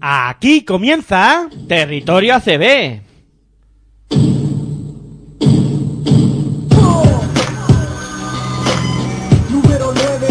Aquí comienza Territorio ACB. Número 9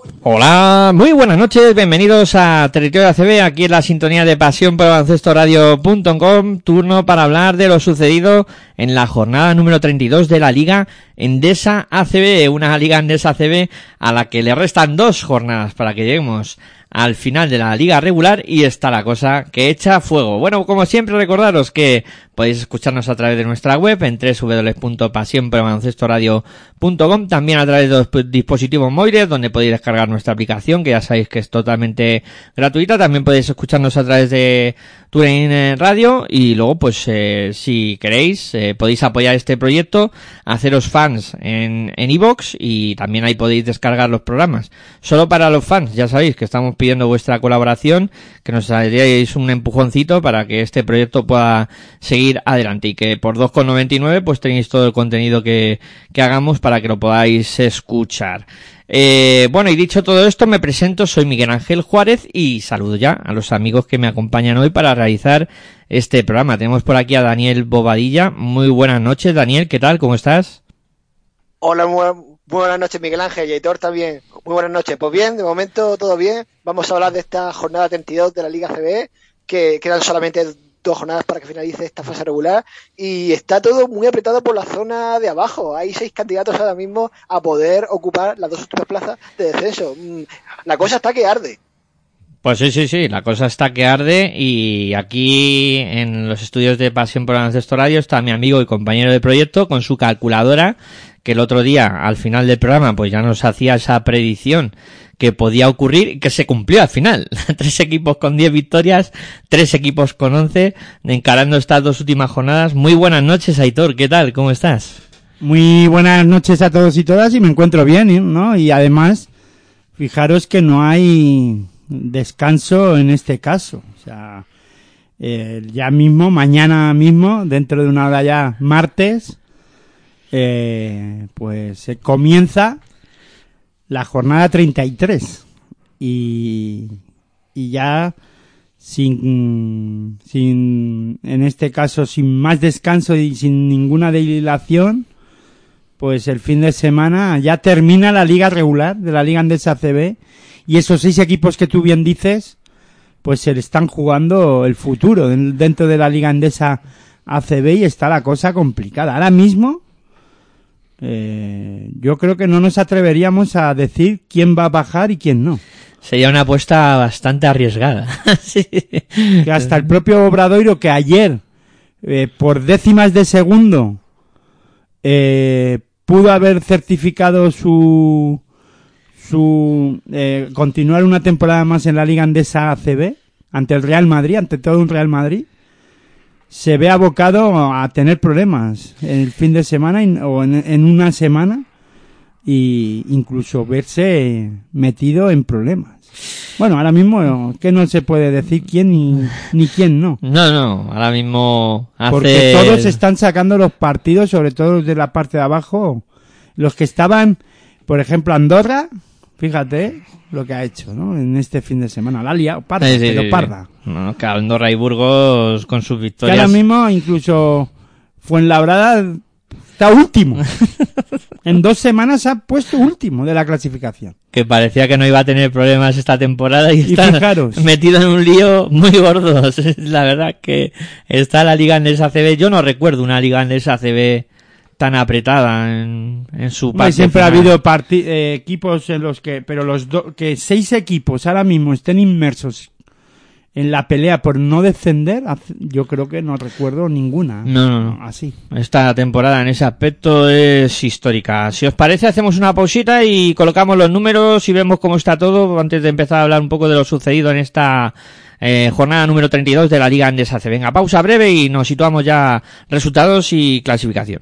Hola, muy buenas noches, bienvenidos a Territorio ACB, aquí en la sintonía de Pasión por Radio.com, turno para hablar de lo sucedido en la jornada número 32 de la Liga Endesa ACB, una Liga Endesa ACB a la que le restan dos jornadas para que lleguemos al final de la liga regular y está la cosa que echa fuego. Bueno, como siempre recordaros que podéis escucharnos a través de nuestra web en www.pasionprobaloncestoradio.com también a través de los dispositivos móviles donde podéis descargar nuestra aplicación que ya sabéis que es totalmente gratuita. También podéis escucharnos a través de TuneIn Radio y luego pues eh, si queréis eh, podéis apoyar este proyecto, haceros fans en en iVoox y también ahí podéis descargar los programas. Solo para los fans, ya sabéis que estamos pidiendo vuestra colaboración, que nos daríais un empujoncito para que este proyecto pueda seguir adelante y que por 2,99 pues tenéis todo el contenido que, que hagamos para que lo podáis escuchar. Eh, bueno, y dicho todo esto, me presento, soy Miguel Ángel Juárez y saludo ya a los amigos que me acompañan hoy para realizar este programa. Tenemos por aquí a Daniel Bobadilla. Muy buenas noches, Daniel, ¿qué tal? ¿Cómo estás? Hola, muy, buenas noches Miguel Ángel y Aitor también. Muy buenas noches. Pues bien, de momento todo bien. Vamos a hablar de esta jornada 32 de la Liga CB, que quedan solamente dos jornadas para que finalice esta fase regular y está todo muy apretado por la zona de abajo. Hay seis candidatos ahora mismo a poder ocupar las dos últimas plazas de descenso. Mm, La cosa está que arde. Pues sí, sí, sí, la cosa está que arde y aquí en los estudios de Pasión por Baloncesto Radio está mi amigo y compañero de proyecto con su calculadora que el otro día al final del programa pues ya nos hacía esa predicción que podía ocurrir y que se cumplió al final. tres equipos con 10 victorias, tres equipos con 11 encarando estas dos últimas jornadas. Muy buenas noches, Aitor, ¿qué tal? ¿Cómo estás? Muy buenas noches a todos y todas y me encuentro bien, ¿no? Y además, fijaros que no hay descanso en este caso. O sea, eh, ya mismo, mañana mismo, dentro de una hora ya, martes, eh, pues se comienza la jornada 33 y, y ya sin, sin, en este caso, sin más descanso y sin ninguna dilación, pues el fin de semana ya termina la liga regular de la Liga Andesa CB y esos seis equipos que tú bien dices, pues se le están jugando el futuro den- dentro de la Liga Andesa ACB y está la cosa complicada. Ahora mismo, eh, yo creo que no nos atreveríamos a decir quién va a bajar y quién no. Sería una apuesta bastante arriesgada. sí. Que hasta el propio Obradoiro que ayer, eh, por décimas de segundo, eh, pudo haber certificado su su eh, continuar una temporada más en la Liga Andesa ACB ante el Real Madrid, ante todo un Real Madrid, se ve abocado a tener problemas el fin de semana o en, en una semana y incluso verse metido en problemas. Bueno, ahora mismo que no se puede decir quién ni, ni quién no. No, no, ahora mismo hace... Porque todos están sacando los partidos, sobre todo los de la parte de abajo. Los que estaban, por ejemplo, Andorra, fíjate lo que ha hecho, ¿no? En este fin de semana. La ha liado, parda, Sí, sí, pero parda. No, que Andorra y Burgos con sus Que victorias... ahora mismo incluso Fuenlabrada está último. En dos semanas se ha puesto último de la clasificación. que parecía que no iba a tener problemas esta temporada y, Y está fijaros. metido en un lío muy gordo. La verdad que está la liga andesa ACB. Yo no recuerdo una liga andesa ACB tan apretada en, en su No, parte siempre ha habido eh, equipos en los que, pero los do- que seis equipos ahora mismo estén inmersos en la pelea por no descender, yo creo que no recuerdo ninguna. No, no, no. Así. Esta temporada en ese aspecto es histórica. Si os parece, hacemos una pausita y colocamos los números y vemos cómo está todo antes de empezar a hablar un poco de lo sucedido en esta eh, jornada número 32 de la Liga Andesa C. Venga, pausa breve y nos situamos ya resultados y clasificación.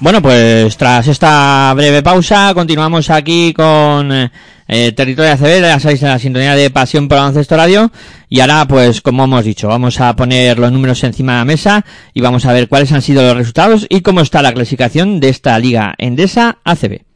Bueno, pues tras esta breve pausa, continuamos aquí con eh, Territorio ACB, ya sabéis, la sintonía de Pasión por Baloncesto Radio. Y ahora, pues, como hemos dicho, vamos a poner los números encima de la mesa y vamos a ver cuáles han sido los resultados y cómo está la clasificación de esta Liga Endesa ACB.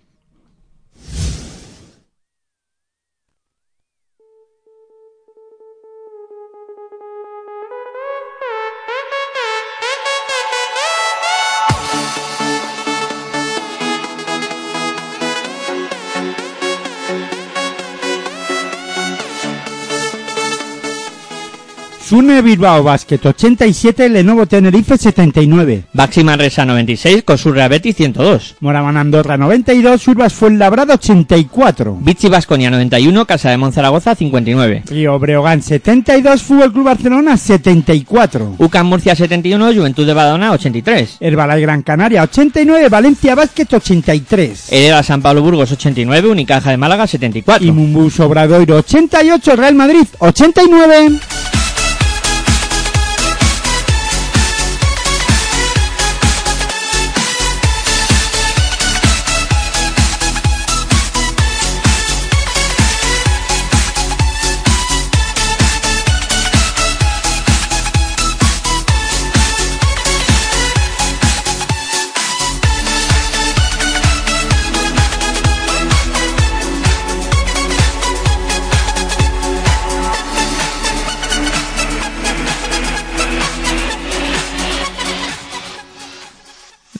Sune Bilbao Basket 87, Lenovo Tenerife 79. Baxi Manresa 96, Cosurra Betis 102. Moraban Andorra 92, Urbas Fuenlabrada 84. Vichy Vasconia 91, Casa de Monzaragoza 59. Río Breogán 72, Fútbol Club Barcelona 74. UCAM Murcia 71, Juventud de Badona 83. Herbalay Gran Canaria 89, Valencia Basket 83. Hereda San Pablo Burgos 89, Unicaja de Málaga 74. Y Mumbus Obradoiro 88, Real Madrid 89.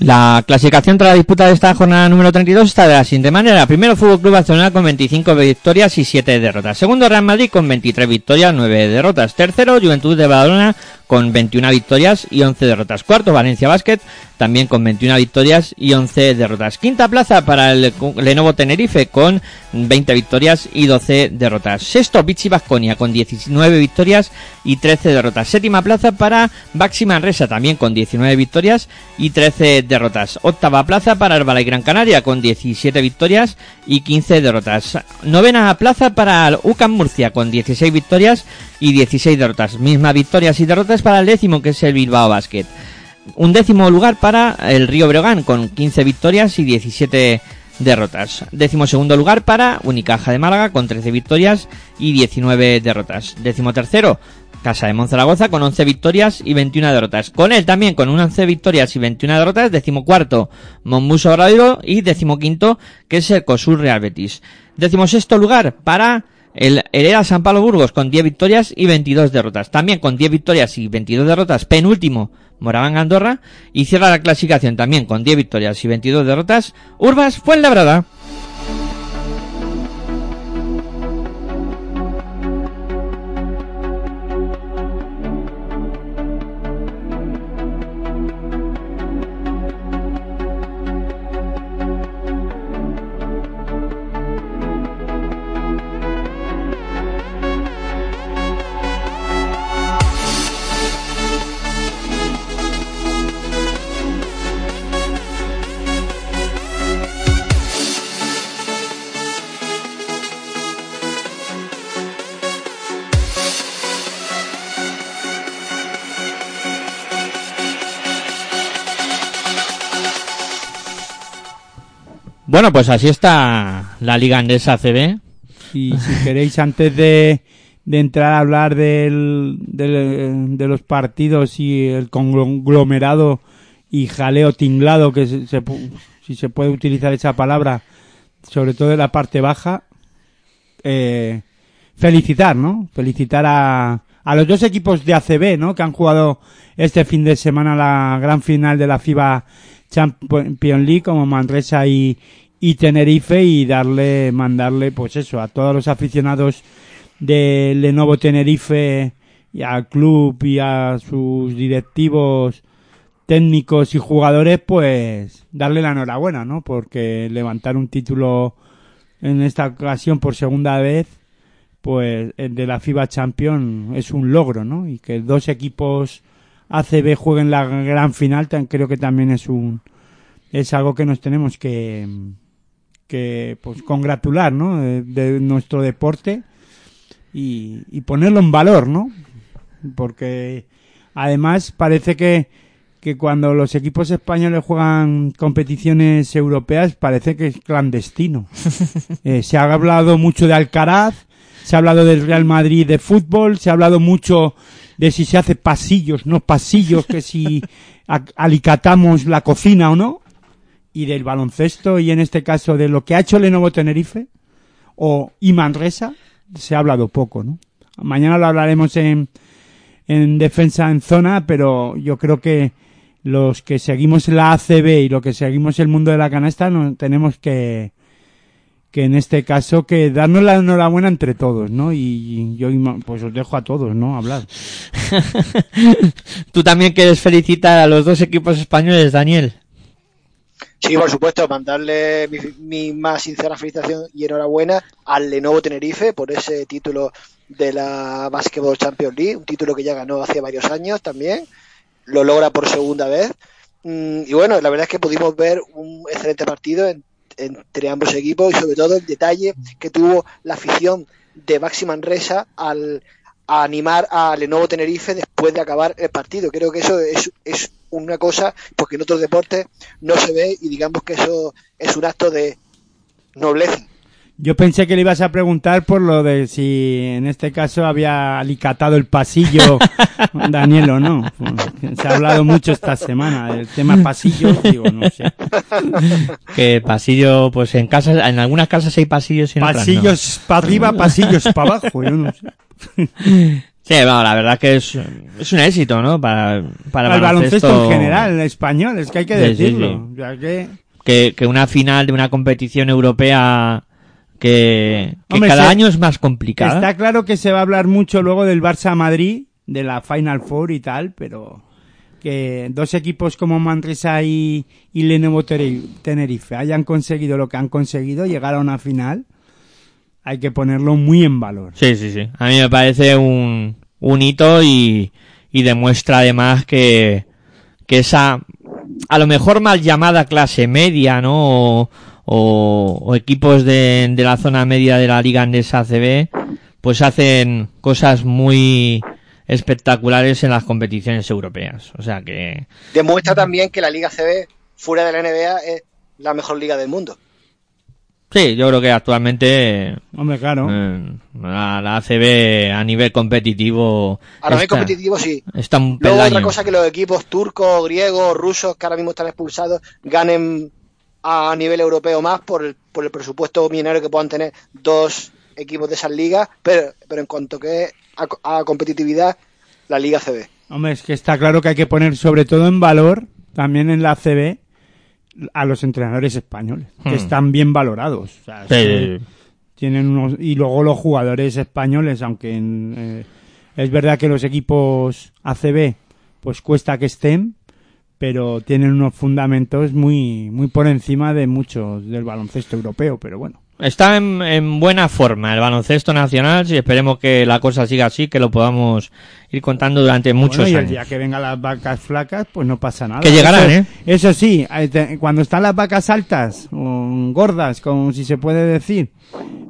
La clasificación tras la disputa de esta jornada número 32 está de la siguiente manera. Primero Fútbol Club Barcelona con 25 victorias y 7 derrotas. Segundo Real Madrid con 23 victorias, 9 derrotas. Tercero Juventud de Badalona con 21 victorias y 11 derrotas. Cuarto Valencia Basket también con 21 victorias y 11 derrotas. Quinta plaza para el Lenovo Tenerife con 20 victorias y 12 derrotas. Sexto Vichy Vasconia con 19 victorias y 13 derrotas. Séptima plaza para Baxi Manresa también con 19 victorias y 13 derrotas. Octava plaza para Herbala y Gran Canaria con 17 victorias y 15 derrotas. Novena plaza para UCAM Murcia con 16 victorias y 16 derrotas. Mismas victorias y derrotas para el décimo que es el Bilbao Basket. Un décimo lugar para el Río Breogán con 15 victorias y 17 derrotas. Décimo segundo lugar para Unicaja de Málaga con 13 victorias y 19 derrotas. Décimo tercero Casa de Monzaragoza con 11 victorias y 21 derrotas. Con él también con 11 victorias y 21 derrotas, decimocuarto Monmuso Obradoiro y decimoquinto que es el Cosur Real Betis. Decimosexto lugar para el Hereda San Pablo Burgos con 10 victorias y 22 derrotas. También con 10 victorias y 22 derrotas, penúltimo Moraván Andorra y cierra la clasificación también con 10 victorias y 22 derrotas, Urbas Fuenlabrada. Bueno, pues así está la Liga Andesa CB. Y si queréis, antes de, de entrar a hablar del, del- de los partidos y el conglomerado y jaleo tinglado, que se, si se puede utilizar esa palabra, sobre todo en la parte baja, eh, felicitar, ¿no? Felicitar a, a los dos equipos de ACB, ¿no? Que han jugado este fin de semana la gran final de la FIBA Champions League, como Manresa y, y Tenerife, y darle, mandarle, pues eso, a todos los aficionados de Lenovo Tenerife y al club y a sus directivos técnicos y jugadores, pues darle la enhorabuena, ¿no? Porque levantar un título en esta ocasión por segunda vez, pues el de la FIBA Champions es un logro, ¿no? Y que dos equipos ACB jueguen la gran final, creo que también es un es algo que nos tenemos que que pues congratular, ¿no? De, de nuestro deporte y, y ponerlo en valor, ¿no? Porque además parece que que cuando los equipos españoles juegan competiciones europeas parece que es clandestino. Eh, se ha hablado mucho de Alcaraz, se ha hablado del Real Madrid de fútbol, se ha hablado mucho de si se hace pasillos, no pasillos, que si a- alicatamos la cocina o no, y del baloncesto y en este caso de lo que ha hecho Lenovo Tenerife o y Manresa, se ha hablado poco, ¿no? Mañana lo hablaremos en, en defensa en zona, pero yo creo que los que seguimos la ACB y los que seguimos el mundo de la canasta no, tenemos que que en este caso que darnos la enhorabuena entre todos, ¿no? Y yo pues os dejo a todos, ¿no? Hablar. Tú también quieres felicitar a los dos equipos españoles, Daniel. Sí, por supuesto, mandarle mi, mi más sincera felicitación y enhorabuena al Lenovo Tenerife por ese título de la Basketball Champions League, un título que ya ganó hace varios años también, lo logra por segunda vez. Mm, Y bueno, la verdad es que pudimos ver un excelente partido en- entre ambos equipos y sobre todo el detalle que tuvo la afición de Baxi Manresa al animar a Lenovo Tenerife después de acabar el partido. Creo que eso es, es una cosa porque en otros deportes no se ve y digamos que eso es un acto de nobleza. Yo pensé que le ibas a preguntar por lo de si en este caso había alicatado el pasillo Daniel o no. Se ha hablado mucho esta semana del tema pasillo, digo, no sé. Que pasillo, pues en casas, en algunas casas hay pasillos y en otras no. Pasillos para arriba, pasillos para abajo, yo no sé. Sí, bueno, la verdad que es, es un éxito, ¿no? Para, para Al baloncesto en general, en español, es que hay que Sí, decirlo. sí. Que- Que, que una final de una competición europea que, que Hombre, cada se- año es más complicada. Está claro que se va a hablar mucho luego del Barça Madrid, de la Final Four y tal, pero que dos equipos como Manresa y, y Lenovo Tenerife hayan conseguido lo que han conseguido, llegar a una final, hay que ponerlo muy en valor. Sí, sí, sí. A mí me parece un, un hito y, y demuestra además que, que esa, a lo mejor mal llamada clase media, ¿no? O, o- o equipos de, de la zona media de la Liga Andesa ACB, pues hacen cosas muy espectaculares en las competiciones europeas. O sea que, Demuestra también que la Liga CB fuera de la NBA es la mejor liga del mundo. Sí, yo creo que actualmente Hombre, claro. eh, la, la ACB a nivel competitivo mismo está, competitivo sí. está un Luego otra cosa que los equipos turcos, griegos, rusos que ahora mismo están expulsados ganen a nivel europeo más por el, por el presupuesto millonario que puedan tener dos equipos de esas ligas, pero, pero en cuanto que a, a competitividad, la Liga CB. Hombre, es que está claro que hay que poner sobre todo en valor, también en la CB, a los entrenadores españoles, que Hmm. están bien valorados. O sea, Sí, es que tienen unos, y luego los jugadores españoles, aunque en, eh, es verdad que los equipos ACB, pues cuesta que estén, pero tienen unos fundamentos muy, muy por encima de muchos del baloncesto europeo, pero bueno. Está en, en buena forma el baloncesto nacional y esperemos que la cosa siga así, que lo podamos ir contando durante muchos Bueno, y el años. día que vengan las vacas flacas, pues no pasa nada. Que llegarán, Eso- ¿eh? Eso sí, eh, cuando están las vacas altas, o gordas, como si se puede decir,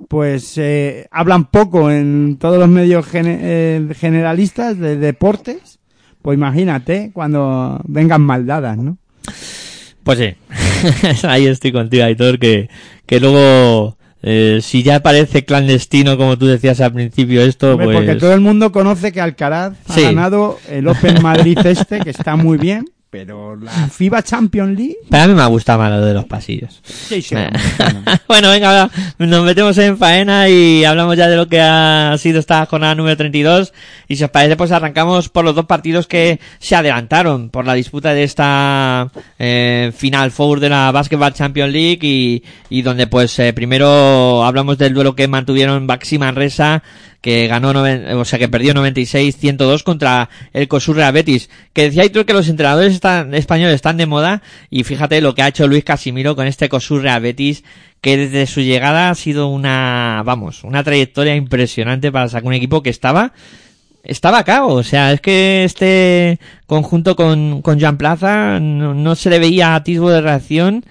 pues eh, hablan poco en todos los medios eh, generalistas de deportes. Pues imagínate cuando vengan mal dadas, ¿no? Pues sí, ahí estoy contigo, Aitor, que, que luego, eh, si ya parece clandestino, como tú decías al principio, esto, Hombre, pues... Porque todo el mundo conoce que Alcaraz Sí. ha ganado el Open Madrid este, que está muy bien, pero la FIBA Champions League... Para mí me ha gustado más lo de los pasillos. Sí, sí, Eh. bueno. venga, nos metemos en faena y hablamos ya de lo que ha sido esta jornada número 32. Y si os parece, pues arrancamos por los dos partidos que se adelantaron por la disputa de esta eh, Final Four de la Basketball Champions League y, y donde pues eh, primero hablamos del duelo que mantuvieron Baxi Manresa que ganó, noven- o sea, que perdió 96-102 contra el Cosurra Betis. Que decía tú que los entrenadores están, españoles están de moda y fíjate lo que ha hecho Luis Casimiro con este Cosurra Betis que desde su llegada ha sido una, vamos, una trayectoria impresionante para sacar un equipo que estaba estaba acá, o sea, es que este conjunto con, con Joan Plaza no, no se le veía atisbo de reacción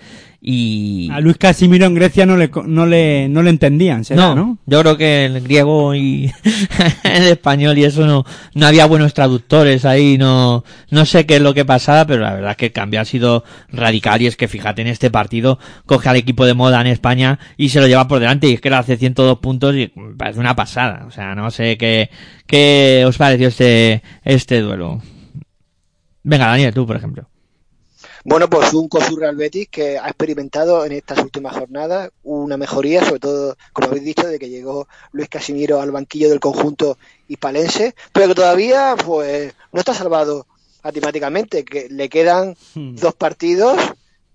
y... A Luis Casimiro en Grecia no le, no le, no le entendían, será, no, ¿no? yo creo que el griego y el español y eso no, no había buenos traductores ahí, no, no sé qué es lo que pasaba, pero la verdad es que el cambio ha sido radical y es que fíjate en este partido, coge al equipo de moda en España y se lo lleva por delante y es que le hace 102 puntos y parece una pasada, o sea, no sé qué, qué os pareció este, este duelo. Venga, Daniel, tú, por ejemplo. Bueno, pues un COSUR Real Betis que ha experimentado en estas últimas jornadas una mejoría, sobre todo, como habéis dicho, de que llegó Luis Casimiro al banquillo del conjunto hispalense, pero que todavía pues no está salvado matemáticamente, que le quedan Hmm. dos partidos,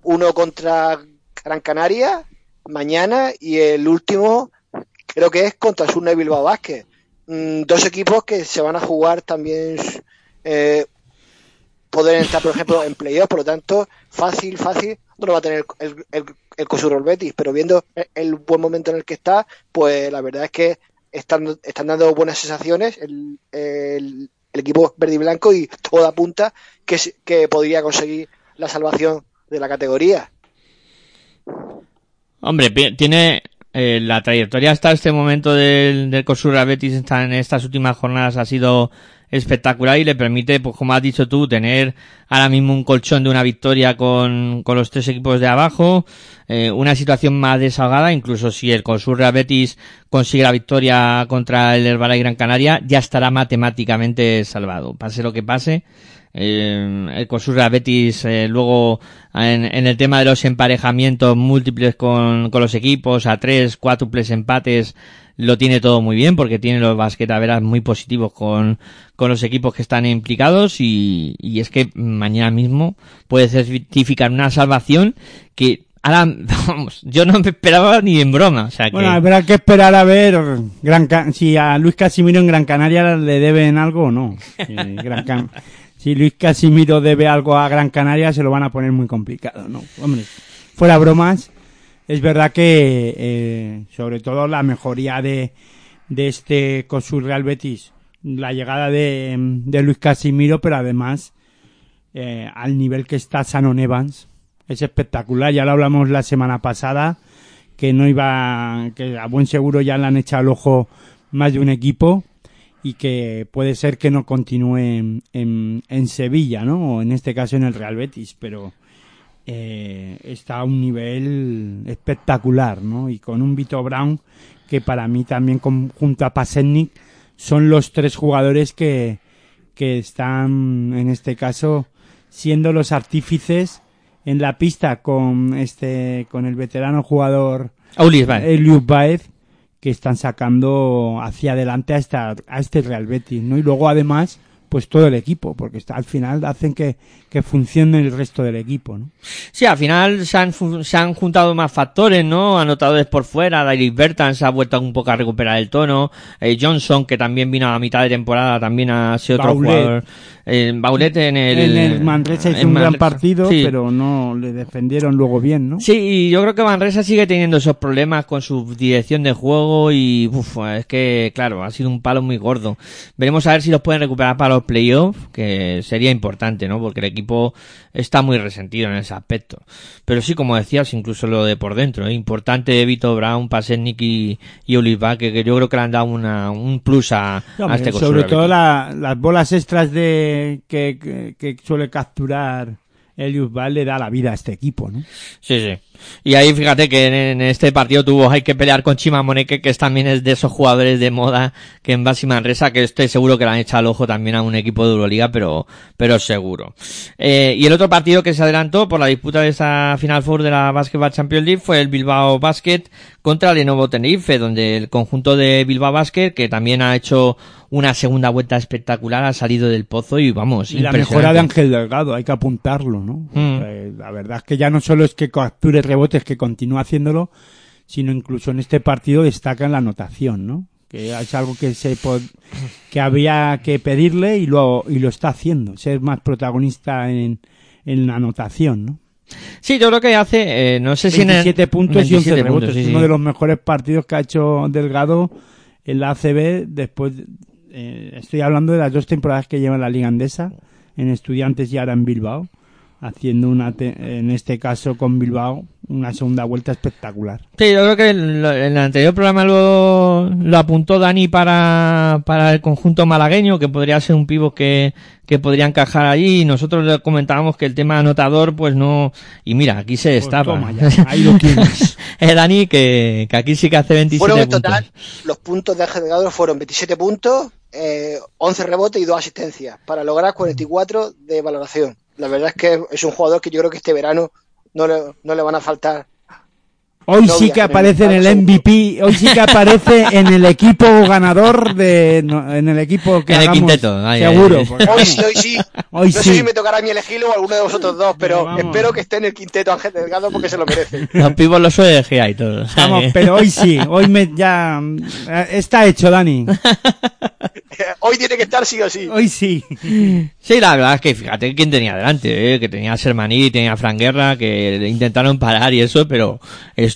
uno contra Gran Canaria mañana y el último creo que es contra Surne Bilbao Vázquez. Mm, dos equipos que se van a jugar también eh, poder entrar, por ejemplo, en playoff, por lo tanto, fácil, fácil, no lo va a tener el, el, el Cosurro Betis, pero viendo el, buen momento en el que está, pues la verdad es que están, están dando buenas sensaciones el, el, equipo verde y blanco y todo apunta que, que podría conseguir la salvación de la categoría. Hombre, tiene eh, la trayectoria hasta este momento del, del Cosurra Betis en estas últimas jornadas ha sido espectacular y le permite, pues como has dicho tú, tener ahora mismo un colchón de una victoria con, con los tres equipos de abajo, eh, una situación más desahogada, incluso si el Cosurra Betis consigue la victoria contra el Herbalife Gran Canaria, ya estará matemáticamente salvado, pase lo que pase. Eh, el Cosurra Betis eh, luego en, en el tema de los emparejamientos múltiples con, con los equipos a tres, cuádruples empates lo tiene todo muy bien porque tiene los basquetaveras muy positivos con, con los equipos que están implicados y, y es que mañana mismo puede certificar una salvación que ahora vamos yo no me esperaba ni en broma o sea que Bueno, habrá que esperar a ver Gran si a Luis Casimiro en Gran Canaria le deben algo o no. Si, Gran si Luis Casimiro debe algo a Gran Canaria se lo van a poner muy complicado, ¿no? Hombre, fuera bromas, es verdad que eh, sobre todo la mejoría de, de este Cosur Real Betis, la llegada de, de Luis Casimiro, pero además eh, al nivel que está Sanon Evans, es espectacular, ya lo hablamos la semana pasada, que no iba, que a buen seguro ya le han echado el ojo más de un equipo y que puede ser que no continúe en, en, en Sevilla, ¿no? O en este caso en el Real Betis, pero eh, está a un nivel espectacular, ¿no? Y con un Vito Brown que para mí también con- junto a Pasennik son los tres jugadores que, que están en este caso siendo los artífices en la pista con este con el veterano jugador Aulis, Baez que están sacando hacia adelante a, esta, a este Real Betis, ¿no? Y luego además, pues todo el equipo, porque está, al final hacen que, que funcione el resto del equipo, ¿no? Sí, al final se han, se han juntado más factores, ¿no? Anotadores por fuera, Dairis Bertan se ha vuelto un poco a recuperar el tono, eh, Johnson, que también vino a mitad de temporada, también ha sido otro Baulet. jugador. Eh, Baulet en el... en el Manresa hizo en un gran partido, Sí. pero no le defendieron luego bien, ¿no? Sí, y yo creo que Manresa sigue teniendo esos problemas con su dirección de juego y uf, es que, claro, ha sido un palo muy gordo. Veremos a ver si los pueden recuperar para los playoffs, que sería importante, ¿no? Porque el equipo está muy resentido en ese aspecto. Pero sí, como decías, incluso lo de por dentro, ¿eh? importante Vito Brown, Pasetnik y, y Oliva, que, que yo creo que le han dado una, un plus a, a Hombre, este sobre todo la- las bolas extras de que, que, que suele capturar Elius Val le da la vida a este equipo, ¿no? Sí, sí. Y ahí fíjate que en, este partido tuvo hay que pelear con Chima Moneke, que es también es de esos jugadores de moda que en Basi Manresa, que estoy seguro que le han echado el ojo también a un equipo de Euroliga, pero, pero seguro. Eh, y el otro partido que se adelantó por la disputa de esa Final Four de la Basketball Champions League fue el Bilbao Basket contra el Lenovo Tenerife, donde el conjunto de Bilbao Basket, que también ha hecho una segunda vuelta espectacular, ha salido del pozo y vamos, Y la mejora de Ángel Delgado, hay que apuntarlo, ¿no? Mm. Eh, la verdad es que ya no solo es que capture rebotes, que continúa haciéndolo, sino incluso en este partido destaca en la anotación, ¿no? Que es algo que se que había que pedirle y lo, y lo está haciendo, ser más protagonista en, en la anotación, ¿no? Sí, yo creo que hace, eh, no sé si en el- 27 puntos y 11 27 rebotes. puntos, sí, Es sí. uno de los mejores partidos que ha hecho Delgado en la ACB después, eh, estoy hablando de las dos temporadas que lleva en la Liga Andesa, en Estudiantes y ahora en Bilbao, haciendo una, te- en este caso con Bilbao, una segunda vuelta espectacular. Sí, yo creo que en lo- en el anterior programa lo, lo apuntó Dani para, para el conjunto malagueño, que podría ser un pivo que, que podría encajar allí. Y nosotros le comentábamos que el tema anotador, pues no. Y mira, aquí se toma ya, ahí lo tienes. eh, Dani, que, que aquí sí que hace 27 Fueron en puntos. total, los puntos de Ángel Delgado fueron 27 puntos, eh, 11 rebotes y 2 asistencias, para lograr 44 de valoración. La verdad es que es un jugador que yo creo que este verano no le, no le van a faltar. Hoy No sí que aparece en el MVP, hoy sí que aparece en el equipo ganador de, no, en el equipo que En el quinteto, ay, seguro. ay, ay. porque, Hoy sí, hoy sí. Hoy no sé si me tocará a mí elegirlo o alguno de vosotros dos, pero Vamos. espero que esté en el quinteto Ángel Delgado porque se lo merece. Los pibos los suele dejar y todo. Vamos, pero hoy sí, hoy me ya está hecho, Dani. Hoy tiene que estar sí o sí. Hoy sí. Sí, la verdad es que fíjate quién tenía delante, ¿eh? que tenía a Sermaní, tenía a Fran Guerra, que intentaron parar y eso, pero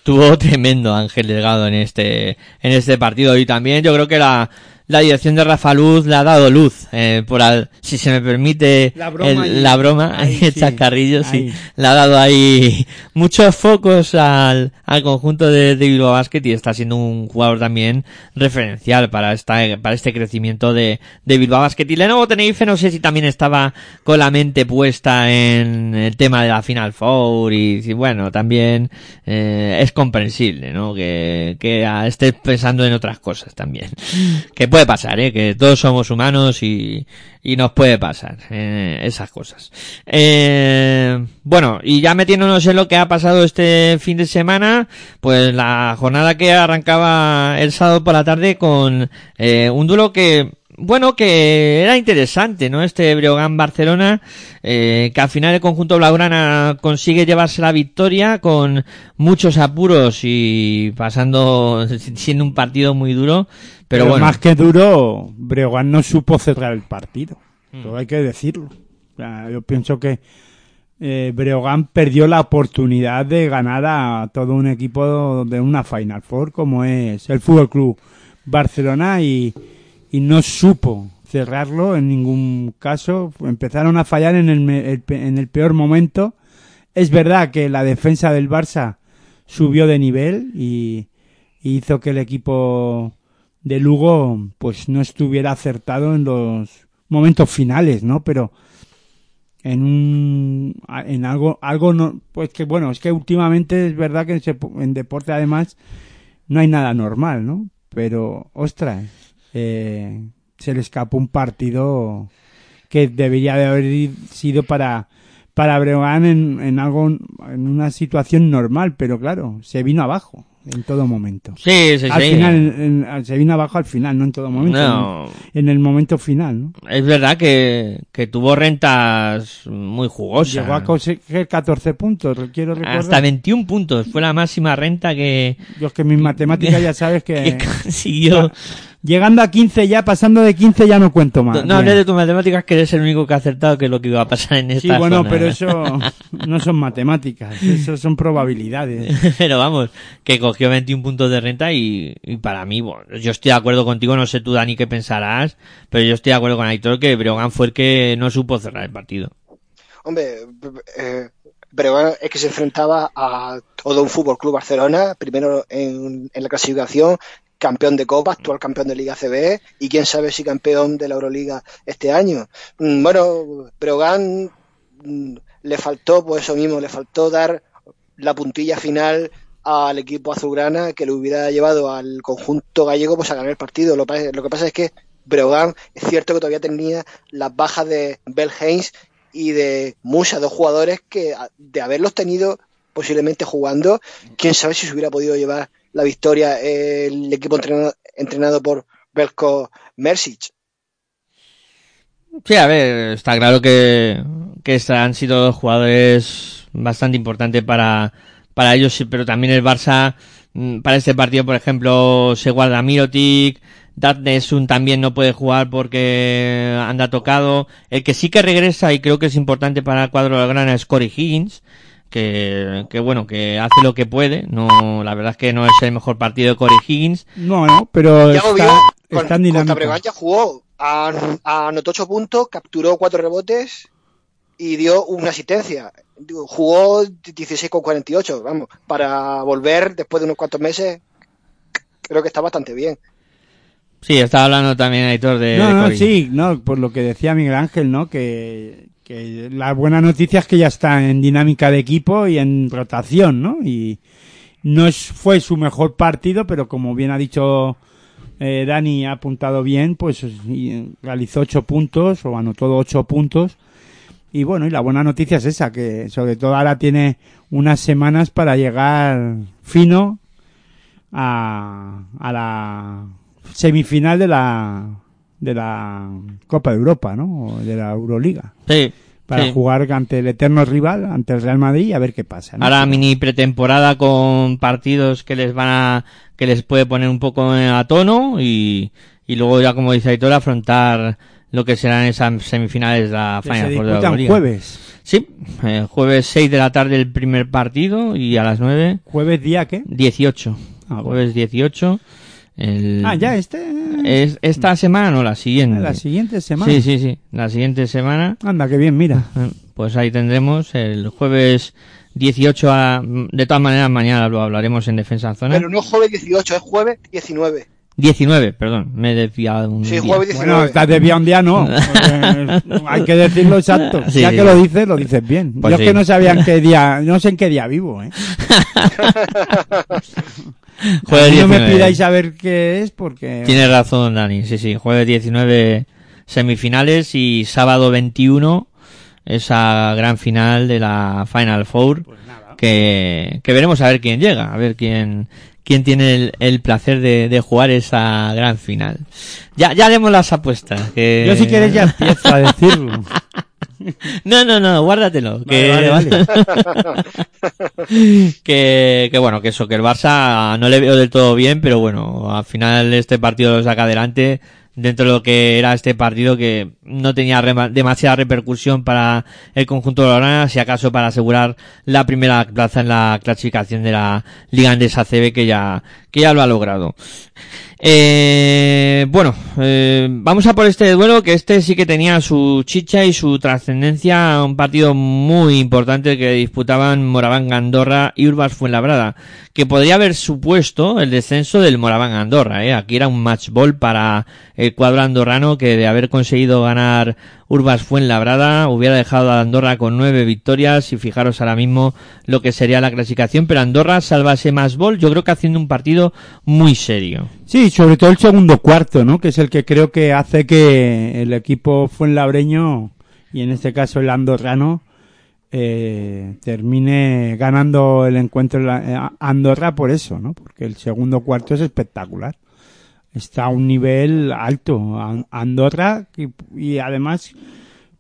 estuvo tremendo Ángel Delgado en este, en este partido. Y también yo creo que la, la dirección de Rafa Luz le ha dado luz, eh, por al- si se me permite La broma el- ahí. la broma, el chascarrillo, sí, le ha dado ahí muchos focos al, al conjunto de, de Bilbao Basket y está siendo un jugador también referencial para esta, para este crecimiento de, de Bilbao Basket. Y Lenovo Tenerife no sé si también estaba con la mente puesta en el tema de la Final Four y si, bueno, también eh, es comprensible, ¿no? Que, que estés pensando en otras cosas también. Que puede pasar, ¿eh? Que todos somos humanos y, y nos puede pasar eh, esas cosas. Eh, bueno, y ya metiéndonos en lo que ha pasado este fin de semana, pues la jornada que arrancaba el sábado por la tarde con eh, un duelo que bueno, que era interesante, ¿no? Este Breogán Barcelona, eh, que al final el conjunto blaugrana consigue llevarse la victoria con muchos apuros y pasando, siendo un partido muy duro, pero, bueno. más que duro, Breogán no supo cerrar el partido. Mm. Todo hay que decirlo. O sea, yo pienso que eh, Breogán perdió la oportunidad de ganar a todo un equipo de una Final Four como es el Fútbol Club Barcelona y, y no supo cerrarlo en ningún caso. Empezaron a fallar en el, en el peor momento. Es verdad que la defensa del Barça subió de nivel y, hizo que el equipo de Lugo pues no estuviera acertado en los momentos finales, ¿no? Pero en un en algo algo no pues que bueno es que últimamente es verdad que se- en deporte además no hay nada normal no pero ostras eh, se le escapó un partido que debería de haber sido para para Breogán en, en algo en una situación normal pero claro se vino abajo en todo momento Sí, sí, al sí. final en- en- se vino abajo al final no en todo momento No. en, el momento final no Es verdad que, que tuvo rentas muy jugosas. Llegó a conseguir 14 puntos, quiero recordar. Hasta 21 puntos. Fue la máxima renta que, Yo es que mis matemáticas ya sabes que... que consiguió. Llegando a 15 ya, pasando de 15 ya no cuento más. No hables Bien. de tus matemáticas que eres el único que ha acertado que es lo que iba a pasar en esta Sí, bueno, zona. pero eso no son matemáticas, eso son probabilidades. Pero vamos, que cogió 21 puntos de renta y, y para mí, bueno, yo estoy de acuerdo contigo, no sé tú, Dani, qué pensarás, pero yo estoy de acuerdo con Aitor que Breogán fue el que no supo cerrar el partido. Hombre, eh, Breogán es que se enfrentaba a todo un Fútbol Club Barcelona, primero en, en la clasificación, campeón de Copa, actual campeón de Liga CB y quién sabe si campeón de la Euroliga este año. Mm, Bueno, Breogán mm, le faltó, pues eso mismo, le faltó dar la puntilla final al equipo azulgrana que le hubiera llevado al conjunto gallego pues a ganar el partido. Lo, que pasa es que Breogán es cierto que todavía tenía las bajas de Bell Haynes y de Musa, dos jugadores que de haberlos tenido posiblemente jugando, quién sabe si se hubiera podido llevar la victoria el equipo entrenado, entrenado por Belko Mersic. Sí, a ver, está claro que, que han sido dos jugadores bastante importantes para, para ellos, pero también el Barça, mm, para este partido, por ejemplo, se guarda Mirotic, Datnesun también no puede jugar porque anda tocado. El que sí que regresa y creo que es importante para el cuadro de Grana es Corey Higgins, que, que bueno, que hace lo que puede. No, la verdad es que no es el mejor partido de Corey Higgins. No, no, pero Ya vio, está, con- está contra ya jugó, an- anotó 8 puntos, capturó 4 rebotes y dio una asistencia. Jugó 16 con 48, vamos, para volver después de unos cuantos meses, creo que está bastante bien. Sí, estaba hablando también Aitor de, No, de no, Corey. sí, no, por lo que decía Miguel Ángel, ¿no? Que, que la buena noticia es que ya está en dinámica de equipo y en rotación, ¿no? Y no es, fue su mejor partido, pero como bien ha dicho eh, Dani, ha apuntado bien, pues y realizó ocho puntos o anotó ocho puntos. Y bueno, y la buena noticia es esa, que sobre todo ahora tiene unas semanas para llegar fino a, a la semifinal de la de la Copa de Europa, ¿no? O de la Euroliga. Sí, Para sí. jugar ante el eterno rival, ante el Real Madrid y a ver qué pasa. ¿no? Ahora mini pretemporada con partidos que les van a, que les puede poner un poco a tono y, y luego ya como dice Aitor afrontar lo que serán esas semifinales de la Final se Four de la Euroliga. jueves. Sí, eh, jueves 6 de la tarde el primer partido y a las 9, ¿Jueves día qué? 18. Ah, bueno. Jueves 18. El, Ah, ya, este... Es, esta semana no, la siguiente. la siguiente semana. Sí, sí, sí. La siguiente semana. Anda, qué bien, mira. Eh, Pues ahí tendremos el jueves 18 a, de todas maneras mañana lo hablaremos en Defensa en Zona. Pero no jueves 18, es jueves 19. 19, perdón, me he desviado un Sí, día. jueves 19. Bueno, estás desviado un día, no. Porque hay que decirlo exacto. Sí, ya sí. que lo dices, lo dices bien. Pues Yo sí. es que no sabía en qué día, no sé en qué día vivo, ¿eh? Jueves A mí no me 19. pidáis saber qué es porque... Tienes razón, Dani. Sí, sí, jueves 19 semifinales y sábado 21 esa gran final de la Final Four Pues que, que veremos a ver quién llega, a ver quién quién tiene el, el placer de, de jugar esa gran final. Ya ya haremos las apuestas. Que... Yo si quieres ya empiezo a decirlo. No, no, no, guárdatelo. que... Vale, vale, que, que bueno, que eso, que el Barça no le veo del todo bien, pero bueno, al final este partido lo saca adelante dentro de lo que era este partido que no tenía demasiada repercusión para el conjunto de la Grana, si acaso para asegurar la primera plaza en la clasificación de la Liga Andesa CB que ya, que ya lo ha logrado. Eh, bueno, eh, vamos a por este duelo, que este sí que tenía su chicha y su trascendencia, un partido muy importante que disputaban Moraván Andorra y Urbas Fuenlabrada, que podría haber supuesto el descenso del Moraván Andorra, ¿eh? Aquí era un match ball para el cuadro andorrano que de haber conseguido ganar Urbas Fuenlabrada hubiera dejado a Andorra con nueve victorias y fijaros ahora mismo lo que sería la clasificación, pero Andorra salvase más bol, yo creo que haciendo un partido muy serio. Sí, sobre todo el segundo cuarto, ¿no? Que es el que creo que hace que el equipo fuenlabreño, y en este caso el andorrano, eh, termine ganando el encuentro en eh, Andorra por eso, ¿no? Porque el segundo cuarto es espectacular. Está a un nivel alto. An- Andorra, y, además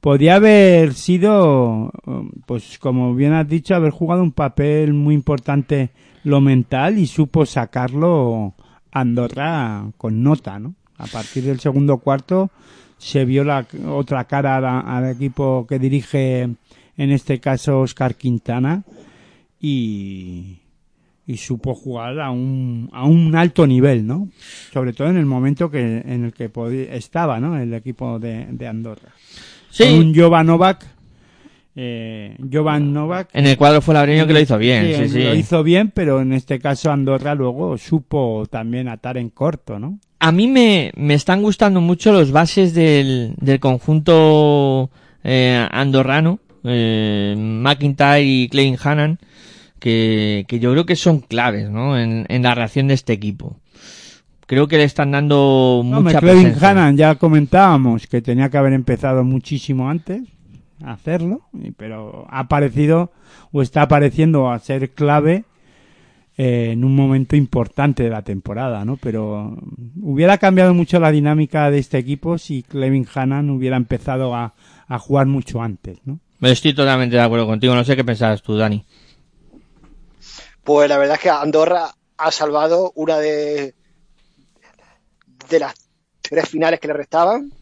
podría haber sido, eh, pues como bien has dicho, haber jugado un papel muy importante lo mental y supo sacarlo Andorra con nota, ¿no? A partir del segundo cuarto se vio la otra cara al, al equipo que dirige en este caso Oscar Quintana y, y supo jugar a un, a un alto nivel, ¿no? Sobre todo en el momento que, en el que estaba, ¿no? El equipo de, de Andorra. Sí. Con un Novak, eh, Jovan Novak. En el cuadro fue Labreño que lo hizo bien, sí, sí. Lo hizo bien, pero en este caso Andorra luego supo también atar en corto, ¿no? A mí me, me están gustando mucho los bases del, del conjunto eh, andorrano, eh, McIntyre y Klein Hannan, que, que yo creo que son claves ¿no? en, en la reacción de este equipo. Creo que le están dando No, mucha McLean presencia. Hannan ya comentábamos que tenía que haber empezado muchísimo antes hacerlo, y- pero ha aparecido o está apareciendo a ser clave eh, en un momento importante de la temporada, ¿no? Pero hubiera cambiado mucho la dinámica de este equipo si Clevin Hannan hubiera empezado a, a jugar mucho antes, ¿no? Estoy totalmente de acuerdo contigo, no sé qué pensabas tú, Dani. Pues la verdad es que Andorra ha salvado una de, de las tres finales que le restaban,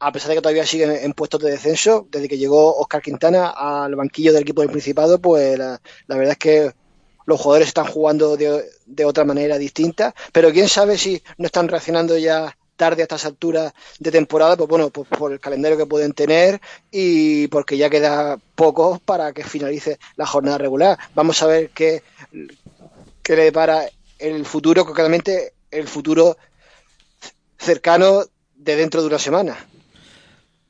a pesar de que todavía siguen en puestos de descenso. Desde que llegó Oscar Quintana al banquillo del equipo del Principado, pues la, verdad es que los jugadores están jugando de, de otra manera distinta, pero quién sabe si no están reaccionando ya tarde a estas alturas de temporada, pues bueno, pues por el calendario que pueden tener y porque ya queda poco para que finalice la jornada regular. Vamos a ver qué, qué le depara el futuro, concretamente el futuro cercano de dentro de una semana.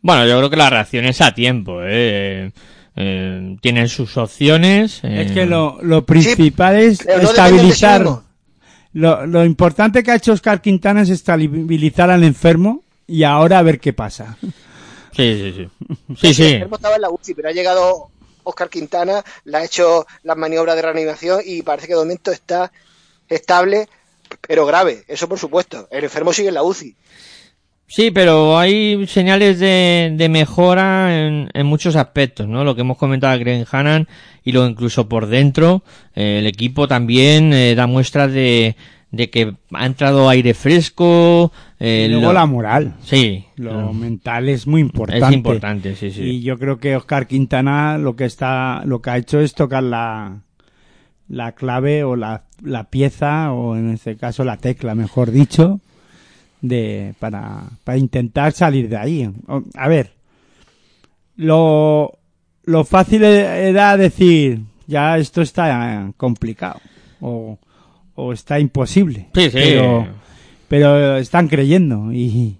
Bueno, yo creo que la reacción es a tiempo, ¿eh? Eh, tienen sus opciones. eh, Es que lo, lo principal es no estabilizar. Lo, lo importante que ha hecho Oscar Quintana es estabilizar al enfermo y ahora a ver qué pasa. Sí, sí, sí. Sí, sí. El enfermo estaba en la UCI, pero ha llegado Oscar Quintana, le ha hecho las maniobras de reanimación y parece que de momento está estable, pero grave. Eso por supuesto. El enfermo sigue en la UCI. Sí, pero hay señales de, de mejora en, en muchos aspectos, ¿no? Lo que hemos comentado a Greg Hannan y luego incluso por dentro, eh, el equipo también eh, da muestras de, de que ha entrado aire fresco. eh, y luego lo- la moral. Sí, Lo mental es muy importante. es importante, sí, sí. Y yo creo que Oscar Quintana lo que está, lo que ha hecho es tocar la, la clave o la, la pieza o en este caso la tecla, mejor dicho, de para, para intentar salir de ahí. A ver, lo, lo fácil era decir ya esto está complicado o, o está imposible. Sí, sí. Pero, pero están creyendo y,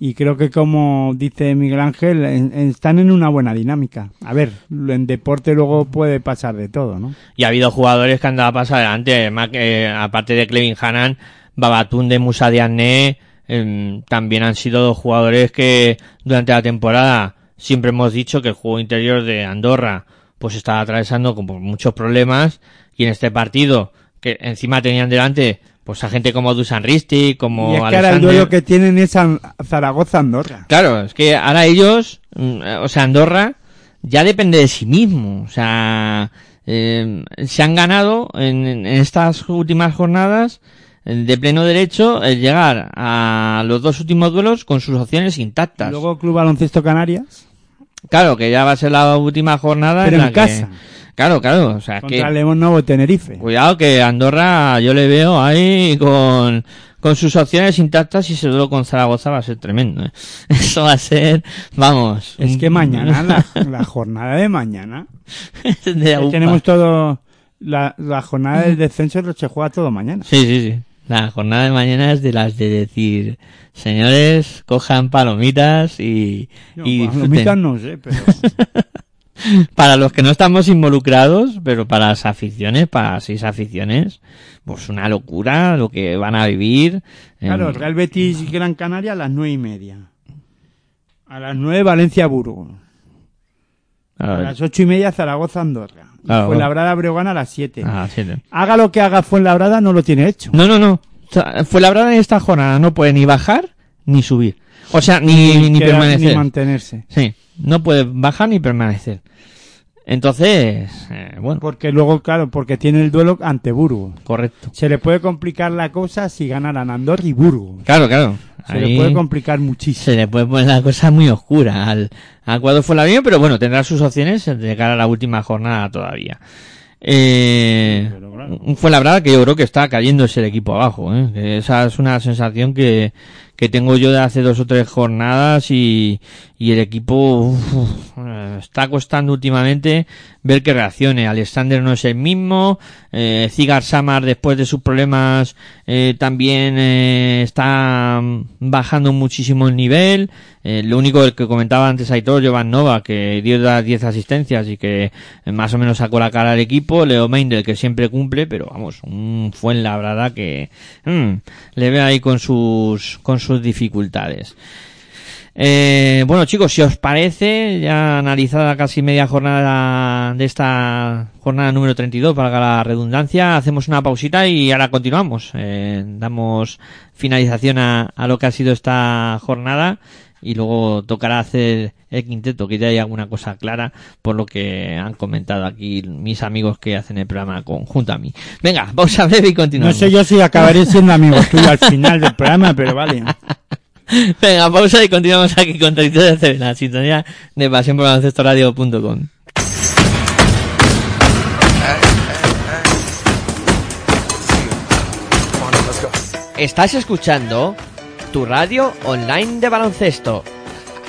y creo que como dice Miguel Ángel en- en- están en una buena dinámica. A ver, en deporte luego puede pasar de todo, ¿no? Y ha habido jugadores que han dado paso adelante, además eh, aparte de Clevin Hannan, Babatunde, Musa Diagne, em, también han sido dos jugadores que durante la temporada siempre hemos dicho que el juego interior de Andorra pues estaba atravesando como muchos problemas y en este partido que encima tenían delante pues a gente como Dusan Risti, como y es que ahora el duelo que tienen es An- Zaragoza-Andorra. Claro, es que ahora ellos, mm, eh, o sea, Andorra ya depende de sí mismo. O sea, eh, se han ganado en, en estas últimas jornadas de pleno derecho el llegar a los dos últimos duelos con sus opciones intactas. Luego Club Baloncesto Canarias. Claro, que ya va a ser la última jornada Pero en en la casa. que... Claro, claro, o sea, que Contra León Novo Tenerife. cuidado que Andorra yo le veo ahí con, con sus opciones intactas y ese duelo con Zaragoza va a ser tremendo. ¿eh? Eso va a ser, vamos. Es un- que mañana, la, la jornada de mañana, de tenemos todo, la, la jornada del descenso se juega todo mañana. Sí, sí, sí. La jornada de mañana es de las de decir, señores, cojan palomitas y, No, y palomitas no sé, pero Para los que no estamos involucrados, pero para las aficiones, para seis aficiones, pues una locura lo que van a vivir. claro, Real Betis Gran Canaria a las nueve y media. A las nueve Valencia Burgos. A las ocho y media Zaragoza Andorra. Claro. Fuenlabrada Breogán a las siete. ah, siete. Haga lo que haga Fuenlabrada no lo tiene hecho. No, no, no. O sea, Fuenlabrada en esta jornada no puede ni bajar ni subir. O sea, ni, ni queda- permanecer. Ni mantenerse. Sí, no puede bajar ni permanecer. Entonces, eh, bueno, Porque luego, claro, porque tiene el duelo ante Burgos. correcto. Se le puede complicar la cosa si ganan Andorra y Burgos. Claro, claro. Se Ahí le puede complicar muchísimo. se le puede poner la cosa muy oscura al, al cuadro Fuenlabrada, pero bueno, tendrá sus opciones de cara a la última jornada todavía. Eh, un Fuenlabrada que yo creo que está cayéndose el equipo abajo, ¿eh? Esa es una sensación que, que tengo yo de hace dos o tres jornadas y, y el equipo uf, está costando últimamente ver que reaccione. Alexander no es el mismo, eh, Zigar Samar después de sus problemas eh, también eh, está bajando muchísimo el nivel. Eh, lo único que comentaba antes Aitor, Jovan Nova, que dio las 10 asistencias y que eh, más o menos sacó la cara al equipo. Leo Meindel, que siempre cumple, pero vamos, un Fuenlabrada que mm, le ve ahí con sus, con sus dificultades. Eh, bueno chicos, si os parece, ya analizada casi media jornada de esta jornada número 32, valga la redundancia, hacemos una pausita y ahora continuamos. Eh, damos finalización a, a lo que ha sido esta jornada y luego tocará hacer el quinteto, que ya hay alguna cosa clara por lo que han comentado aquí mis amigos que hacen el programa conjunto a mí. Venga, pausa breve y No continuamos. sé yo si acabaré siendo amigo tuyo al final del programa, pero vale. Venga, pausa y continuamos aquí con Territorio de la sintonía de pasión por baloncestoradio.com. Estás escuchando tu radio online de baloncesto.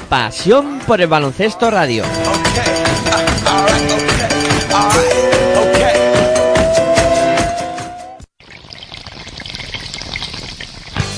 Pasión por el baloncesto radio.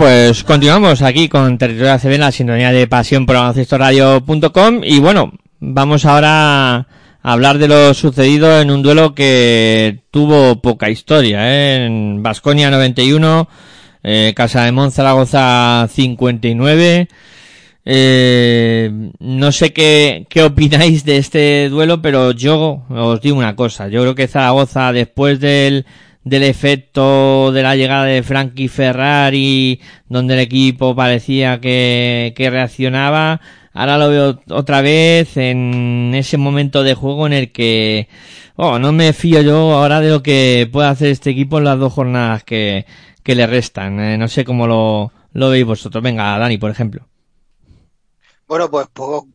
pues continuamos aquí con Territorio ACB en la sintonía de pasión por baloncestoradio.com y bueno, vamos ahora a hablar de lo sucedido en un duelo que tuvo poca historia, ¿eh? en Basconia 91, eh, Casa de Mon Zaragoza 59. Eh, no sé qué, qué opináis de este duelo, pero yo os digo una cosa. Yo creo que Zaragoza, después del, del efecto de la llegada de Frankie Ferrari, donde el equipo parecía que, reaccionaba. Ahora lo veo otra vez en ese momento de juego en el que oh, no me fío yo ahora de lo que puede hacer este equipo en las dos jornadas que, le restan. Eh, no sé cómo lo, veis vosotros. Venga, Dani, por ejemplo. Bueno, pues poco,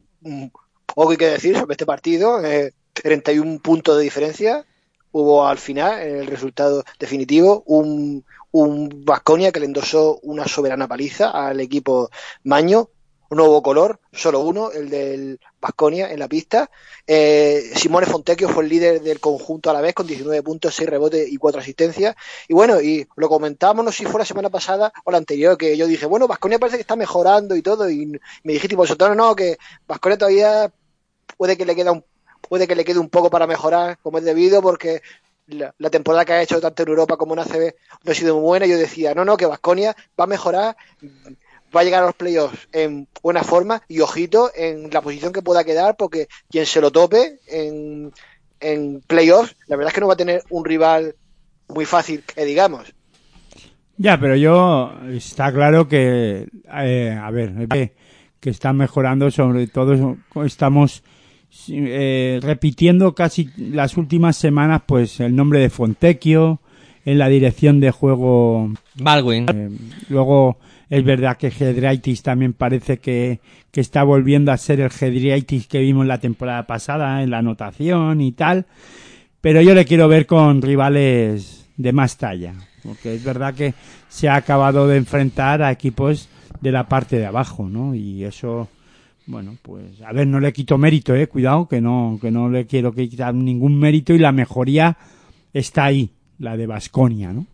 poco hay que decir sobre este partido. eh, 31 puntos de diferencia. Hubo al final, en el resultado definitivo, un, un Vasconia que le endosó una soberana paliza al equipo Maño. Un nuevo color, solo uno, el del Vasconia en la pista. Eh, Simone Fontecchio fue el líder del conjunto a la vez con 19 puntos, 6 rebotes y 4 asistencias. Y bueno, y lo comentábamos, no sé si fue la semana pasada o la anterior, que yo dije, bueno, Vasconia parece que está mejorando y todo. Y me dijiste vosotros, no, que Vasconia todavía puede que le queda un puede que le quede un poco para mejorar como es debido porque la, la temporada que ha hecho tanto en Europa como en ACB no ha sido muy buena. Yo decía no no que Vasconia va a mejorar va a llegar a los playoffs en buena forma y ojito en la posición que pueda quedar porque quien se lo tope en, en playoffs la verdad es que no va a tener un rival muy fácil que digamos. Ya, pero yo está claro que, eh, a ver, que está mejorando, sobre todo estamos eh, repitiendo casi las últimas semanas, pues el nombre de Fontecchio en la dirección de juego. Baldwin. Eh, luego es verdad que Hedraitis también parece que, que está volviendo a ser el Hedraitis que vimos la temporada pasada en la anotación y tal. Pero yo le quiero ver con rivales de más talla. Porque es verdad que se ha acabado de enfrentar a equipos de la parte de abajo, ¿no? Y eso, bueno, pues, a ver, no le quito mérito, eh, cuidado, que no, que no le quiero quitar ningún mérito y la mejoría está ahí, la de Basconia, ¿no?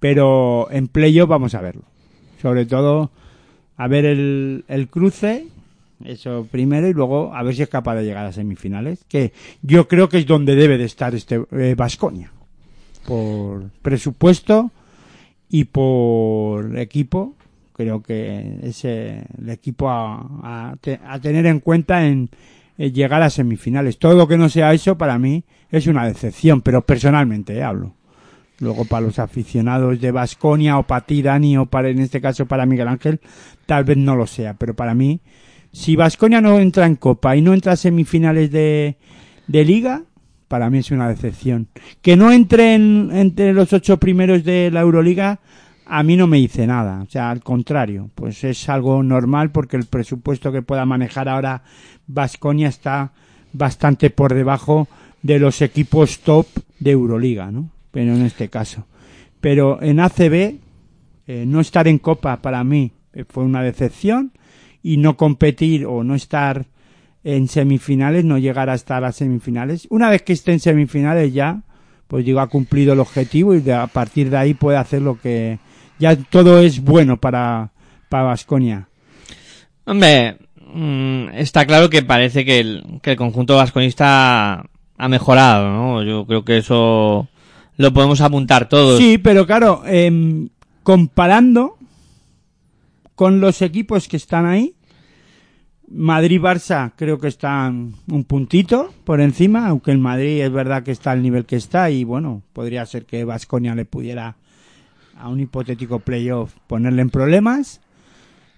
Pero en playoff vamos a verlo. Sobre todo, a ver el, el cruce, eso primero, y luego a ver si es capaz de llegar a semifinales, que yo creo que es donde debe de estar este Basconia. por presupuesto y por equipo, creo que es el equipo a, a, a tener en cuenta en, llegar a semifinales. Todo lo que no sea eso para mí es una decepción, pero personalmente eh, hablo. Luego para los aficionados de Basconia o para ti, Dani, o para en este caso para Miguel Ángel, tal vez no lo sea, pero para mí, si Basconia no entra en Copa y no entra a semifinales de, de Liga, para mí es una decepción. Que no entre en- entre los ocho primeros de la Euroliga, a mí no me dice nada. O sea, al contrario, pues es algo normal porque el presupuesto que pueda manejar ahora Basconia está bastante por debajo de los equipos top de Euroliga, ¿no? Pero en este caso. Pero en ACB, eh, no estar en Copa para mí eh, fue una decepción y no competir o no estar en semifinales, no llegar hasta las semifinales. Una vez que esté en semifinales ya, pues digo, ha cumplido el objetivo y de- a partir de ahí puede hacer lo que... Ya todo es bueno para para Vasconia. Hombre, mm, está claro que parece que el, que el conjunto vasconista ha mejorado, ¿no? Yo creo que eso lo podemos apuntar todos. Sí, pero claro, em, comparando con los equipos que están ahí, Madrid-Barça creo que están un puntito por encima, aunque el Madrid es verdad que está al nivel que está y bueno, podría ser que Vasconia le pudiera a un hipotético playoff ponerle en problemas.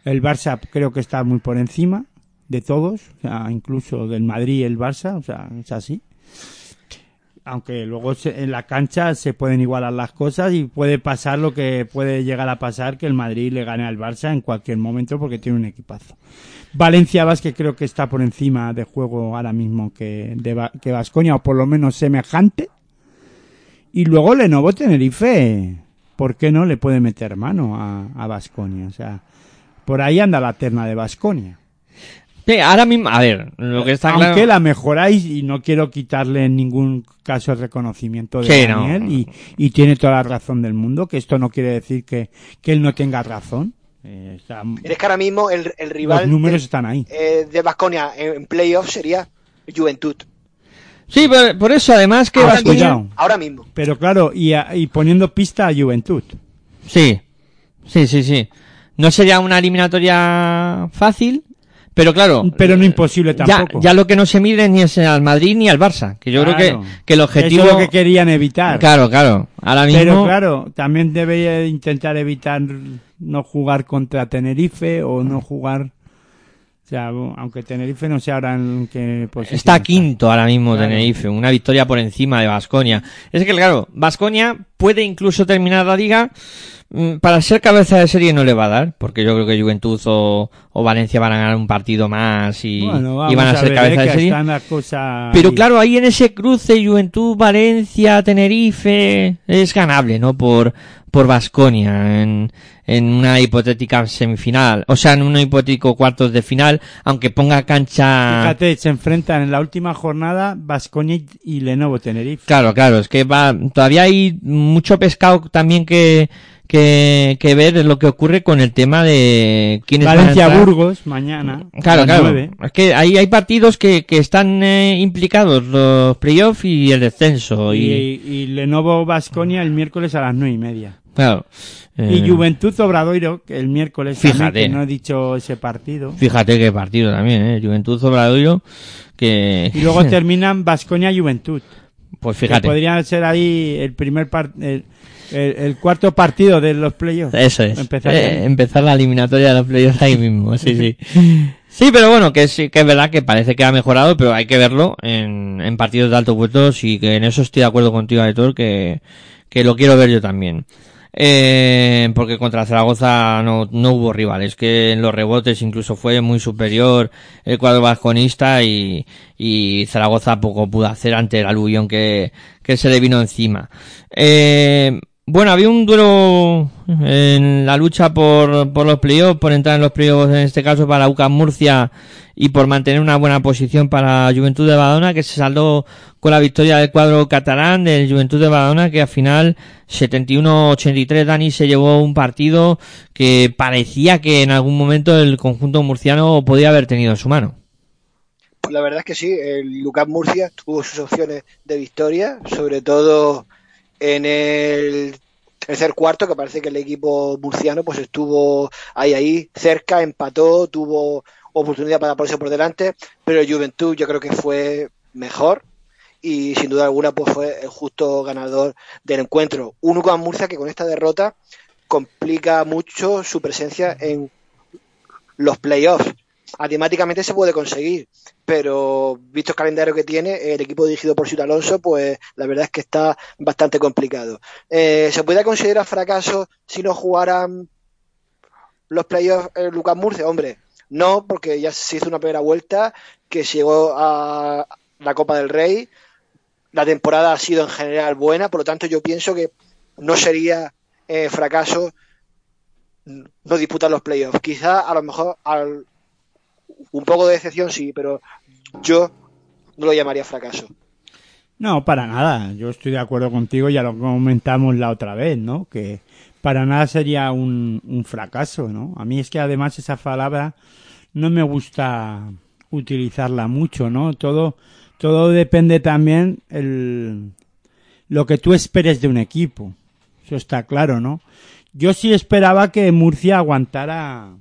El Barça creo que está muy por encima de todos, incluso del Madrid y el Barça, o sea, es así aunque luego se- en la cancha se pueden igualar las cosas y puede pasar lo que puede llegar a pasar que el Madrid le gane al Barça en cualquier momento porque tiene un equipazo. Valencia Vázquez creo que está por encima de juego ahora mismo que de que Vasconia o por lo menos semejante. Y luego Lenovo Tenerife, ¿por qué no le puede meter mano a Vasconia? O sea, por ahí anda la terna de Vasconia. Sí, ahora mismo, a ver, lo que está Aunque claro... la mejoráis y no quiero quitarle en ningún caso el reconocimiento de Sí, no. Daniel y, y tiene toda la razón del mundo, que esto no quiere decir que, que él no tenga razón. Eh, está- Es que ahora mismo el, el rival los números de, están ahí. eh, de Vasconia en, en playoff sería Juventud. Sí, por, por eso además que Ah, Vasconia... cuidado. Ahora mismo. Pero claro, y, a- y poniendo pista a Juventud. Sí, sí, sí, sí. No sería una eliminatoria fácil, Pero claro, Pero no imposible ya, tampoco. ya lo que no se mide ni es al Madrid ni al Barça, que yo creo que, que el objetivo... Eso es lo que querían evitar. Claro, claro. Ahora mismo... Pero claro, también debe intentar evitar no jugar contra Tenerife o no jugar. Sea, aunque Tenerife no sé ahora en qué posición. Está quinto ahora mismo Claro. Tenerife, una victoria por encima de Vasconia. Es que claro, Vasconia puede incluso terminar la liga para ser cabeza de serie no le va a dar, porque yo creo que Juventud o, o Valencia van a ganar un partido más y, Bueno, y van a ser cabeza eh, de serie. Pero ahí. claro, ahí en ese cruce Juventud, Valencia, Tenerife es ganable, ¿no? Por por Vasconia en, en una hipotética semifinal, o sea, en un hipotético cuartos de final, aunque ponga cancha Fíjate, se enfrentan en la última jornada Vasconia y Lenovo Tenerife. Claro, claro, es que va, todavía hay mucho pescado también que, que, que ver lo que ocurre con el tema de quiénes van a Valencia. Burgos mañana. Claro, claro. Es que ahí hay partidos que, que están eh, implicados, los playoffs y el descenso. Y, Y, y Lenovo Vasconia el miércoles a las nueve y media. claro. eh, Y Juventud Obradoiro, que el miércoles también, Fíjate. que no he dicho ese partido. Fíjate qué partido también, eh. Juventud Obradoiro, que... Y luego terminan Vasconia Juventud. pues Que fíjate. podría ser ahí el primer par- el, el- cuarto partido de los playoffs. Eso es. Empezar Eh, empezar la eliminatoria de los playoffs ahí mismo, sí, sí. Sí, pero bueno, que sí, que es verdad que parece que ha mejorado, pero hay que verlo en, en partidos de alto puestos y que en eso estoy de acuerdo contigo, Aitor, que, que lo quiero ver yo también. Eh, porque contra Zaragoza no, no hubo rivales, que en los rebotes incluso fue muy superior el cuadro vasconista y, y Zaragoza poco pudo hacer ante el aluvión que, que se le vino encima. Eh, bueno, había un duelo en la lucha por, por los playoffs, por entrar en los playoffs, en este caso para UCAM Murcia y por mantener una buena posición para Juventud de Badona, que se saldó con la victoria del cuadro catalán del Juventud de Badona, que al final 71-83 Dani se llevó un partido que parecía que en algún momento el conjunto murciano podía haber tenido en su mano. Pues la verdad es que sí, el Lucas Murcia tuvo sus opciones de victoria, sobre todo en el tercer cuarto, que parece que el equipo murciano pues estuvo ahí ahí, cerca, empató, tuvo oportunidad para ponerse por delante, pero Juventud yo creo que fue mejor y sin duda alguna pues fue el justo ganador del encuentro. Un Lucas Murcia que con esta derrota complica mucho su presencia en los playoffs. Matemáticamente se puede conseguir, pero visto el calendario que tiene, el equipo dirigido por Ciudad Alonso, pues la verdad es que está bastante complicado. Eh, ¿Se puede considerar fracaso si no jugaran los playoffs eh, Lucas Murcia? Hombre, no, porque ya se hizo una primera vuelta que llegó a la Copa del Rey. La temporada ha sido en general buena, por lo tanto yo pienso que no sería eh, fracaso no disputar los playoffs. Quizá a lo mejor al, un poco de decepción sí, pero yo no lo llamaría fracaso. No, para nada. Yo estoy de acuerdo contigo, ya lo comentamos la otra vez, ¿no? Que para nada sería un, un fracaso, ¿no? A mí es que además esa palabra no me gusta utilizarla mucho, ¿no? Todo, todo depende también el, lo que tú esperes de un equipo. Eso está claro, ¿no? Yo sí esperaba que Murcia aguantara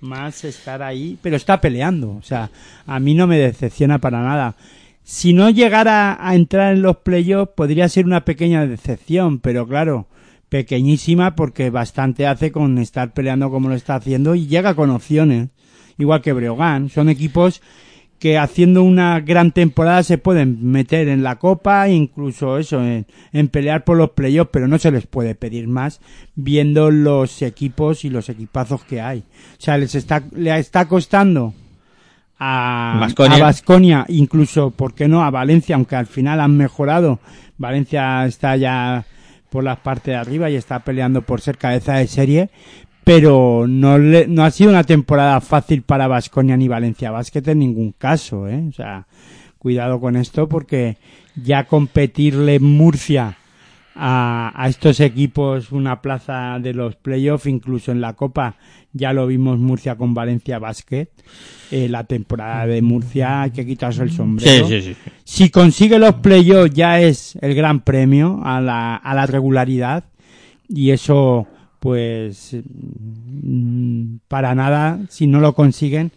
más estar ahí, pero está peleando. O sea, a mí no me decepciona para nada. Si no llegara a entrar en los playoffs, podría ser una pequeña decepción, pero claro, pequeñísima porque bastante hace con estar peleando como lo está haciendo y llega con opciones. Igual que Breogán. Son equipos que haciendo una gran temporada se pueden meter en la copa, incluso eso, en, en pelear por los playoffs, pero no se les puede pedir más viendo los equipos y los equipazos que hay. O sea, les está, le está costando a Baskonia. a Baskonia, incluso, ¿por qué no? A Valencia, aunque al final han mejorado. Valencia está ya por las partes de arriba y está peleando por ser cabeza de serie, pero no, le, no ha sido una temporada fácil para Vasconia ni Valencia Basket en ningún caso, ¿eh? O sea, cuidado con esto porque ya competirle Murcia a, a estos equipos una plaza de los playoffs, incluso en la Copa, ya lo vimos Murcia con Valencia Basket. Eh, la temporada de Murcia hay que quitarse el sombrero. Sí, sí, sí. Si consigue los playoffs ya es el gran premio a la, a la regularidad y eso pues mm, para nada si no lo consiguen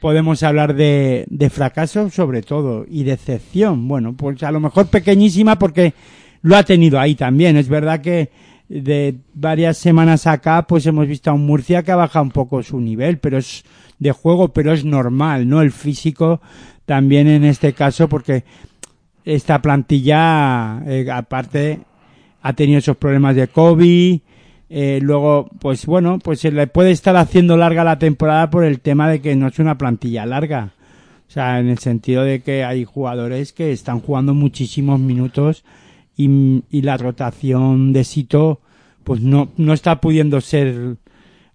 podemos hablar de, de fracaso sobre todo y decepción. Bueno, pues a lo mejor pequeñísima porque lo ha tenido ahí también. Es verdad que de varias semanas acá pues hemos visto a un Murcia que ha bajado un poco su nivel, pero es de juego, pero es normal, ¿no? El físico también en este caso porque esta plantilla eh, aparte ha tenido esos problemas de COVID, eh, luego, pues bueno, pues se le puede estar haciendo larga la temporada por el tema de que no es una plantilla larga. O sea, en el sentido de que hay jugadores que están jugando muchísimos minutos y, la rotación de Sito, pues no, no está pudiendo ser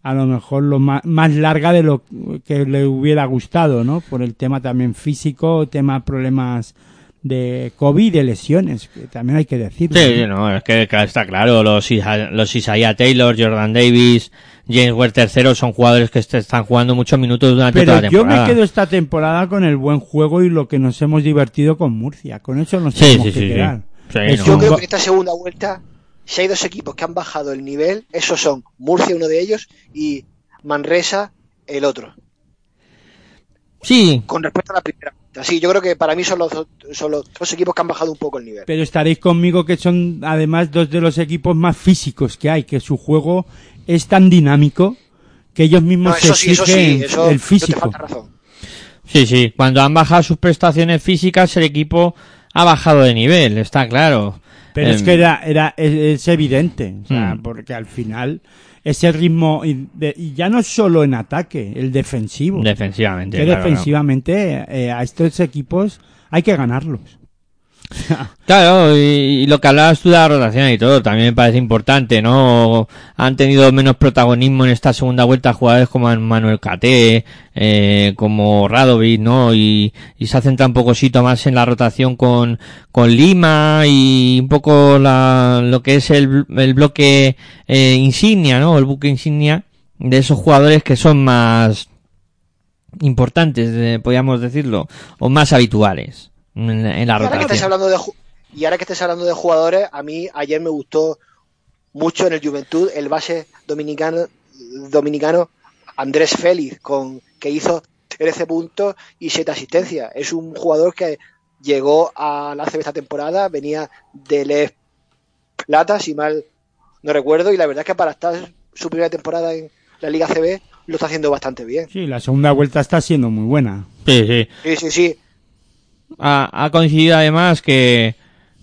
a lo mejor lo más, más larga de lo que le hubiera gustado, ¿no? Por el tema también físico, tema problemas de COVID y de lesiones, que también hay que decirlo. Sí, sí, no, es que está claro, los, Isa- los Isaiah Taylor, Jordan Davis, James Ward III son jugadores que est- están jugando muchos minutos durante Pero toda la yo temporada. me quedo esta temporada con el buen juego y lo que nos hemos divertido con Murcia. Con eso nos Sí, tenemos sí, que sí, sí. quedar. Sí, Es no. Yo creo que en esta segunda vuelta, si hay dos equipos que han bajado el nivel, esos son Murcia, uno de ellos, y Manresa, el otro. Sí, Con respecto a la primera vuelta. Sí, yo creo que para mí son los, dos- son los dos equipos que han bajado un poco el nivel. Pero estaréis conmigo que son además dos de los equipos más físicos que hay, que su juego es tan dinámico que ellos mismos No, se sí, eso sí, exigen eso el físico. falta razón. sí, sí. Cuando han bajado sus prestaciones físicas, el equipo ha bajado de nivel, está claro. Pero es Em, que era, era, es, es evidente, o sea, Mm. porque al final ese ritmo, y, de- y ya no solo en ataque, el defensivo. Defensivamente. que claro, defensivamente eh, a estos equipos hay que ganarlos. Claro, y, lo que hablabas tú de la rotación y todo, también me parece importante, ¿no? Han tenido menos protagonismo en esta segunda vuelta jugadores como Manuel Cate, eh, como Radovic, ¿no? Y, y se ha centrado un pocosito más en la rotación con, con Lima y un poco la, lo que es el, el bloque eh, insignia, ¿no? El buque insignia de esos jugadores que son más importantes, eh, podríamos decirlo, o más habituales en, en la Y ahora, que rotación. hablando de, y ahora que estáis hablando de jugadores, a mí ayer me gustó mucho en el Juventud el base dominicano, dominicano Andrés Félix, con, que hizo 13 puntos y 7 asistencias. Es un jugador que llegó a la ACB esta temporada, venía de Les Plata, si mal no recuerdo, y la verdad es que para estar su primera temporada en la Liga CB lo está haciendo bastante bien. Sí, la segunda vuelta está siendo muy buena. Sí, sí. Sí, sí, sí. Ha, ha coincidido además que,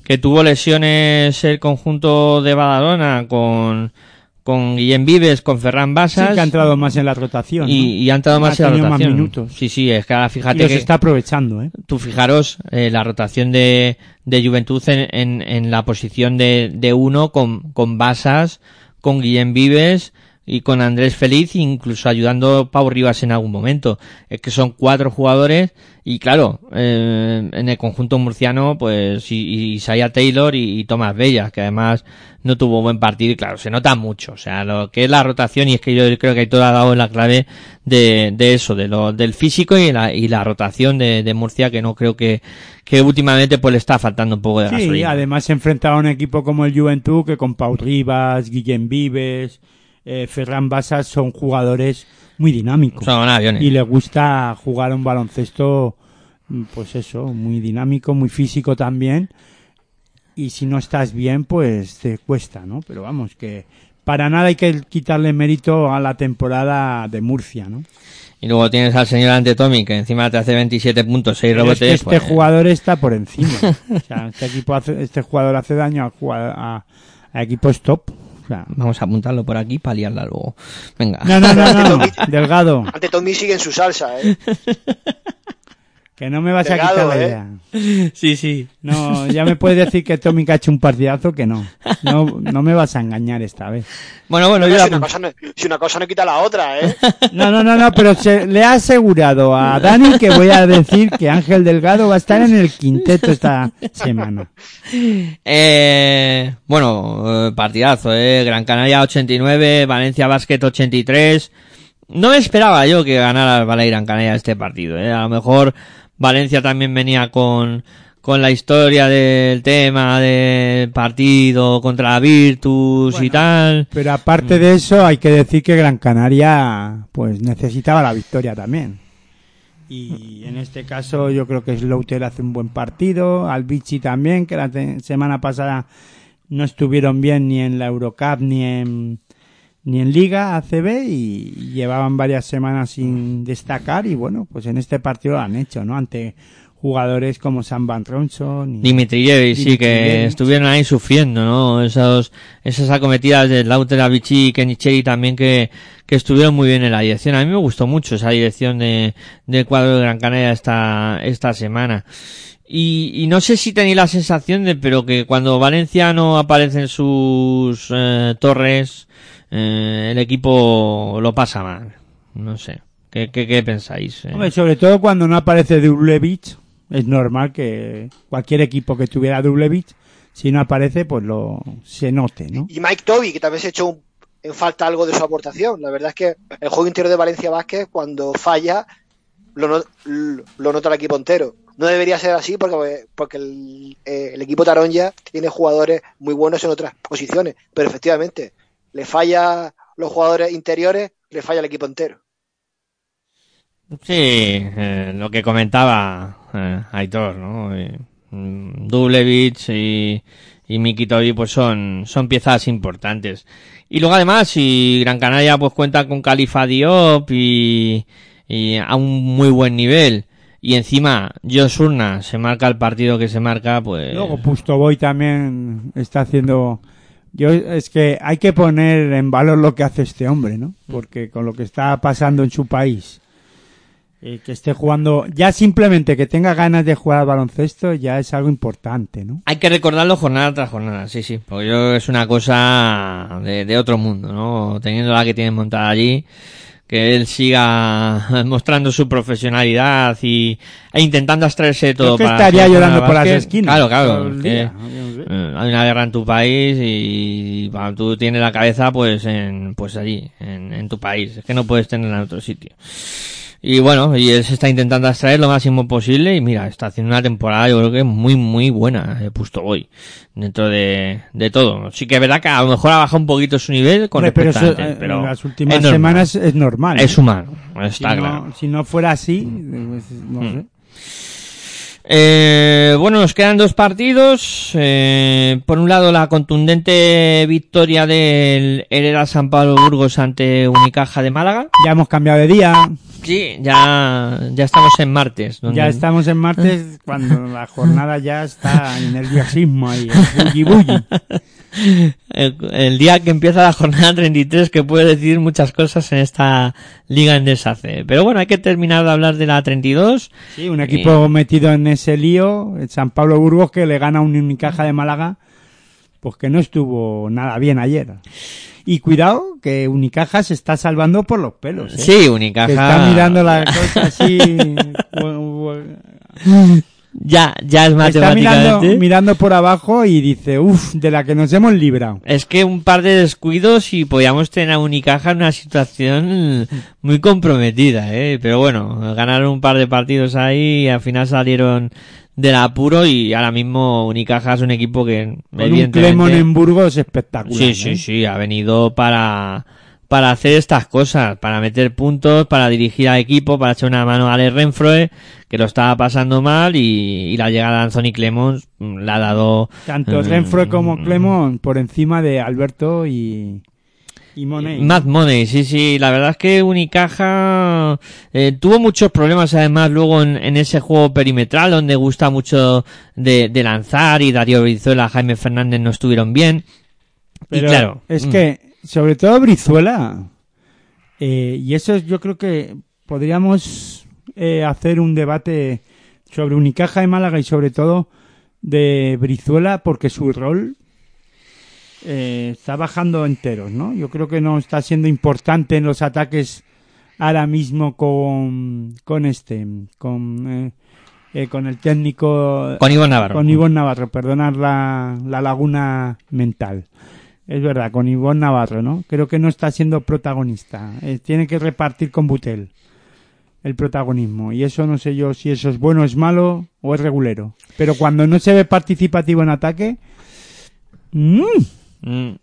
que tuvo lesiones el conjunto de Badalona con, con Guillem Vives, con Ferran Sí Basas. que ha entrado más en la rotación. ¿no? y, y ha entrado más Ha en la tenido más rotación. minutos. Sí, sí, es que ahora Y fíjate los que está aprovechando, ¿eh? tú fijaros eh, la rotación de, de Juventud en, en, en la posición de, de uno con, con Basas, con Guillem Vives y con Andrés Feliz, incluso ayudando Pau Rivas en algún momento. Es que son cuatro jugadores y claro, eh, en el conjunto murciano, pues y, y Isaiah Taylor y, y Tomás Bella, que además no tuvo buen partido y claro, se nota mucho. O sea, lo que es la rotación y es que yo creo que todo ha dado la clave de, de eso, de lo, del físico y la, y la rotación de, de Murcia, que no creo que, que últimamente pues le está faltando un poco de Sí, gasolina. además se enfrentaba a un equipo como el Juventud que con Pau Rivas, Guillem Vives, eh, Ferran Basas son jugadores muy dinámicos. Son aviones. y le gusta jugar un baloncesto, mm, pues eso, muy dinámico, muy físico también. Y si no estás bien, pues te cuesta, ¿no? Pero vamos, que para nada hay que quitarle mérito a la temporada de Murcia, ¿no? Y luego tienes al señor Antetomi, que encima te hace 27 puntos, 6 Pero es rebotes. que este pues, jugador está por encima. O sea, este equipo hace, este jugador hace daño a, a, a equipos top. Vamos a apuntarlo por aquí para liarla luego. Venga. no, no, no, no, Delgado, Ante Tommy sigue en su salsa, ¿eh? que no me vas a quitar la ¿eh? idea. Sí, sí. No, ya me puedes decir que Tommy ha hecho un partidazo que no. No, no me vas a engañar esta vez. Bueno, bueno, yo si, la una cosa no, si una cosa no quita la otra, ¿eh? No, no, no, no, pero se, le ha asegurado a Dani que voy a decir que Ángel Delgado va a estar en el quinteto esta semana. Eh, bueno, eh, partidazo, eh. Gran Canaria 89, Valencia Basket 83. No me esperaba yo que ganara el Valle Gran Canaria este partido, eh. A lo mejor Valencia también venía con, con la historia del tema del partido contra la Virtus y tal. Pero aparte de eso, hay que decir que Gran Canaria, pues necesitaba la victoria también. Y en este caso yo creo que Slaughter hace un buen partido, Albici también, que la semana pasada no estuvieron bien ni en la Eurocup ni en ni en Liga ACB y llevaban varias semanas sin destacar y bueno, pues en este partido lo han hecho, ¿no? Ante jugadores como Sam Van Ronson y Dimitrijevic, sí, que estuvieron ahí sufriendo, ¿no? Esos, esas acometidas de Lauter Avicii y Kenicheri también que, que estuvieron muy bien en la dirección. A mí me gustó mucho esa dirección de, del cuadro de Gran Canaria esta, esta semana. Y, y no sé si tenéis la sensación de, pero que cuando Valencia no aparecen sus eh, torres, eh, el equipo lo pasa mal. No sé. ¿Qué, qué, qué pensáis? eh? Hombre, sobre todo cuando no aparece Dublevich, es normal que cualquier equipo que tuviera Dublevich, si no aparece, pues lo se note, ¿no? Y Mike Toby, que también se echó un- en falta algo de su aportación. La verdad es que el juego interior de Valencia Vázquez, cuando falla, lo, no- lo nota el equipo entero. No debería ser así porque, porque el, eh, el equipo Taronja tiene jugadores muy buenos en otras posiciones, pero efectivamente, le falla los jugadores interiores, le falla el equipo entero. Sí, eh, lo que comentaba eh, Aitor, ¿no? Eh, Dublevich y, y Miki pues son, son piezas importantes. Y luego además, si Gran Canaria pues cuenta con Califa Diop y, y a un muy buen nivel, y encima Josh Urna se marca el partido que se marca, pues... Luego Pustoboy también está haciendo... Yo es que hay que poner en valor lo que hace este hombre, ¿no? Porque con lo que está pasando en su país, eh, que esté jugando, ya simplemente que tenga ganas de jugar al baloncesto ya es algo importante, ¿no? Hay que recordarlo jornada tras jornada, sí, sí, porque yo creo que es una cosa de, de otro mundo, ¿no? Teniendo la que tienen montada allí, que él siga mostrando su profesionalidad y e intentando abstraerse de todo. Creo que para estaría llorando por las esquinas. Claro, claro. día. No eh, hay una guerra en tu país y bueno, tú tienes la cabeza pues en pues allí, en, en tu país. Es que no puedes tenerla en otro sitio. Y bueno, y él se está intentando abstraer lo máximo posible y mira, está haciendo una temporada yo creo que muy muy buena de Pusto Boy dentro de, de todo. Sí que es verdad que a lo mejor ha bajado un poquito su nivel con Hombre, pero respecto a eso, antes, eh, pero en las últimas es semanas es normal. es ¿eh? humano, si, está no, claro. si no fuera así, pues, no Mm. sé. Eh, bueno, nos quedan dos partidos. Eh, por un lado, la contundente victoria del Hereda San Pablo Burgos ante Unicaja de Málaga. Ya hemos cambiado de día, Sí, ya, ya estamos en martes. donde- ya estamos en martes cuando la jornada ya está en nerviosismo el bulli bulli. el, el día que empieza la jornada 33 que puede decir muchas cosas en esta liga en deshace. Pero bueno, hay que terminar de hablar de la 32. Sí, un equipo metido en ese lío, el San Pablo Burgos que le gana a un Unicaja de Málaga, pues que no estuvo nada bien ayer. Y cuidado que Unicaja se está salvando por los pelos. ¿eh? Sí, Unicaja. Que está mirando la cosa así. Ya, ya es está mirando, matemáticamente. mirando por abajo y dice, uff, de la que nos hemos librado. Es que un par de descuidos y podíamos tener a Unicaja en una situación muy comprometida, ¿eh? Pero bueno, ganaron un par de partidos ahí y al final salieron del apuro y ahora mismo Unicaja es un equipo que Con un evidentemente- Clemon en Burgos espectacular. Sí, ¿eh? sí, sí, ha venido para, para hacer estas cosas, para meter puntos, para dirigir al equipo, para echar una mano a Ale Renfroe, que lo estaba pasando mal, y, y la llegada de Anthony Clemons mm, le ha dado... Tanto eh, Renfroe como Clemon por encima de Alberto y, y Monet. Mad Money, sí, sí, la verdad es que Unicaja eh, tuvo muchos problemas además luego en, en ese juego perimetral donde gusta mucho de, de lanzar y Darío Brizuela, Jaime Fernández no estuvieron bien. Pero y claro, es mm, que, sobre todo Brizuela, eh, y eso es- yo creo que podríamos eh, hacer un debate sobre Unicaja de Málaga y sobre todo de Brizuela porque su rol eh, está bajando enteros, ¿no? Yo creo que no está siendo importante en los ataques ahora mismo con, con este, con, eh, eh, con el técnico con Iván Navarro. con Ivonne Navarro, perdonar la, la laguna mental. Es verdad, con Ivonne Navarro, ¿no? Creo que no está siendo protagonista. Eh, tiene que repartir con Butel el protagonismo. Y eso no sé yo si eso es bueno, es malo o es regulero. Pero cuando no se ve participativo en ataque, ¡mm! Mm.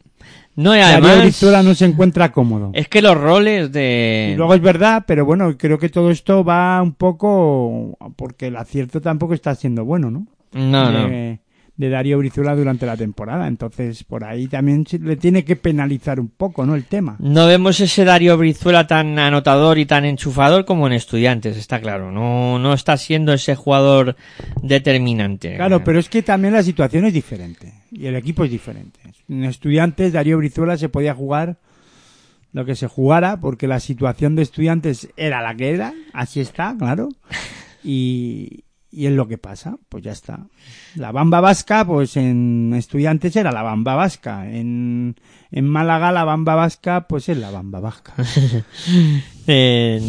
No, y además, no se encuentra cómodo. es que los roles de... Y luego es verdad, pero bueno, creo que todo esto va un poco porque el acierto tampoco está siendo bueno, ¿no? No, no. De, Darío Brizuela durante la temporada. Entonces, por ahí también se le tiene que penalizar un poco, ¿no? El tema. No vemos ese Darío Brizuela tan anotador y tan enchufador como en Estudiantes, está claro. No, no está siendo ese jugador determinante. Claro, pero es que también la situación es diferente y el equipo es diferente. En Estudiantes, Darío Brizuela se podía jugar lo que se jugara porque la situación de Estudiantes era la que era, así está, claro. Y, y es lo que pasa, pues ya está. La bamba vasca, pues en Estudiantes era la bamba vasca. En, en Málaga la bamba vasca, pues es la bamba vasca. Eh,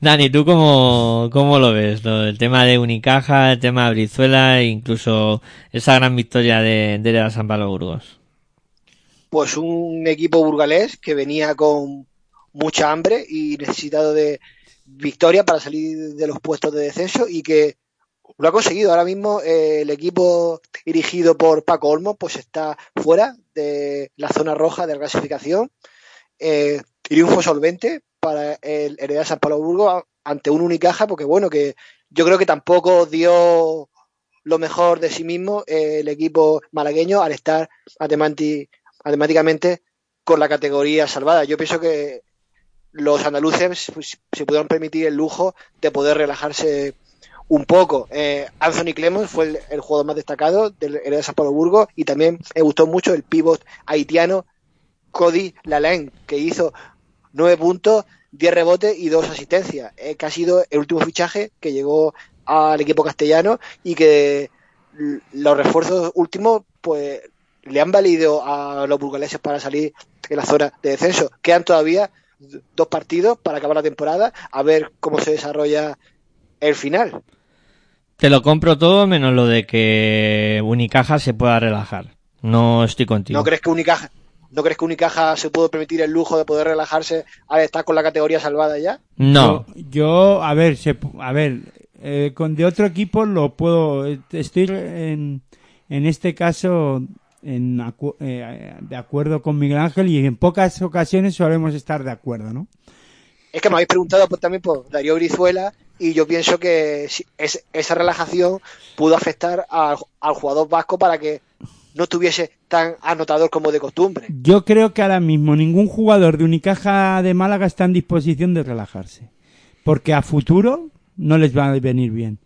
Dani, ¿tú cómo, cómo lo ves? Lo- el tema de Unicaja, el tema de Brizuela e incluso esa gran victoria de, de la San Pablo Burgos. Pues un equipo burgalés que venía con mucha hambre y necesitado de victoria para salir de los puestos de descenso y que lo ha conseguido. Ahora mismo eh, el equipo dirigido por Paco Olmo pues está fuera de la zona roja de la clasificación. Eh, triunfo solvente para el Heredad San Pablo Burgos ante un Unicaja porque bueno que yo creo que tampoco dio lo mejor de sí mismo eh, el equipo malagueño al estar matemáticamente con la categoría salvada. Yo pienso que los andaluces pues, se pudieron permitir el lujo de poder relajarse un poco. Eh, Anthony Clemens fue el, jugador más destacado del Heredad San Pablo Burgos y también me gustó mucho el pívot haitiano Cody Lalain, que hizo nueve puntos, 10 rebotes y dos asistencias, eh, que ha sido el último fichaje que llegó al equipo castellano y que los refuerzos últimos pues le han valido a los burgaleses para salir de la zona de descenso. Quedan todavía dos partidos para acabar la temporada, a ver cómo se desarrolla el final. Te lo compro todo menos lo de que Unicaja se pueda relajar. No estoy contigo. ¿No crees que Unicaja, no crees que Unicaja se pudo permitir el lujo de poder relajarse al estar con la categoría salvada ya? No. Yo, yo, a ver, se, pu- a ver, eh, con de otro equipo lo puedo, eh, estoy en, en este caso en, acu- eh, de acuerdo con Miguel Ángel y en pocas ocasiones solemos estar de acuerdo, ¿no? Es que me habéis preguntado pues, también por Darío Brizuela y yo pienso que es- esa relajación pudo afectar al, al jugador vasco para que no estuviese tan anotador como de costumbre. Yo creo que ahora mismo ningún jugador de Unicaja de Málaga está en disposición de relajarse. Porque a futuro no les va a venir bien.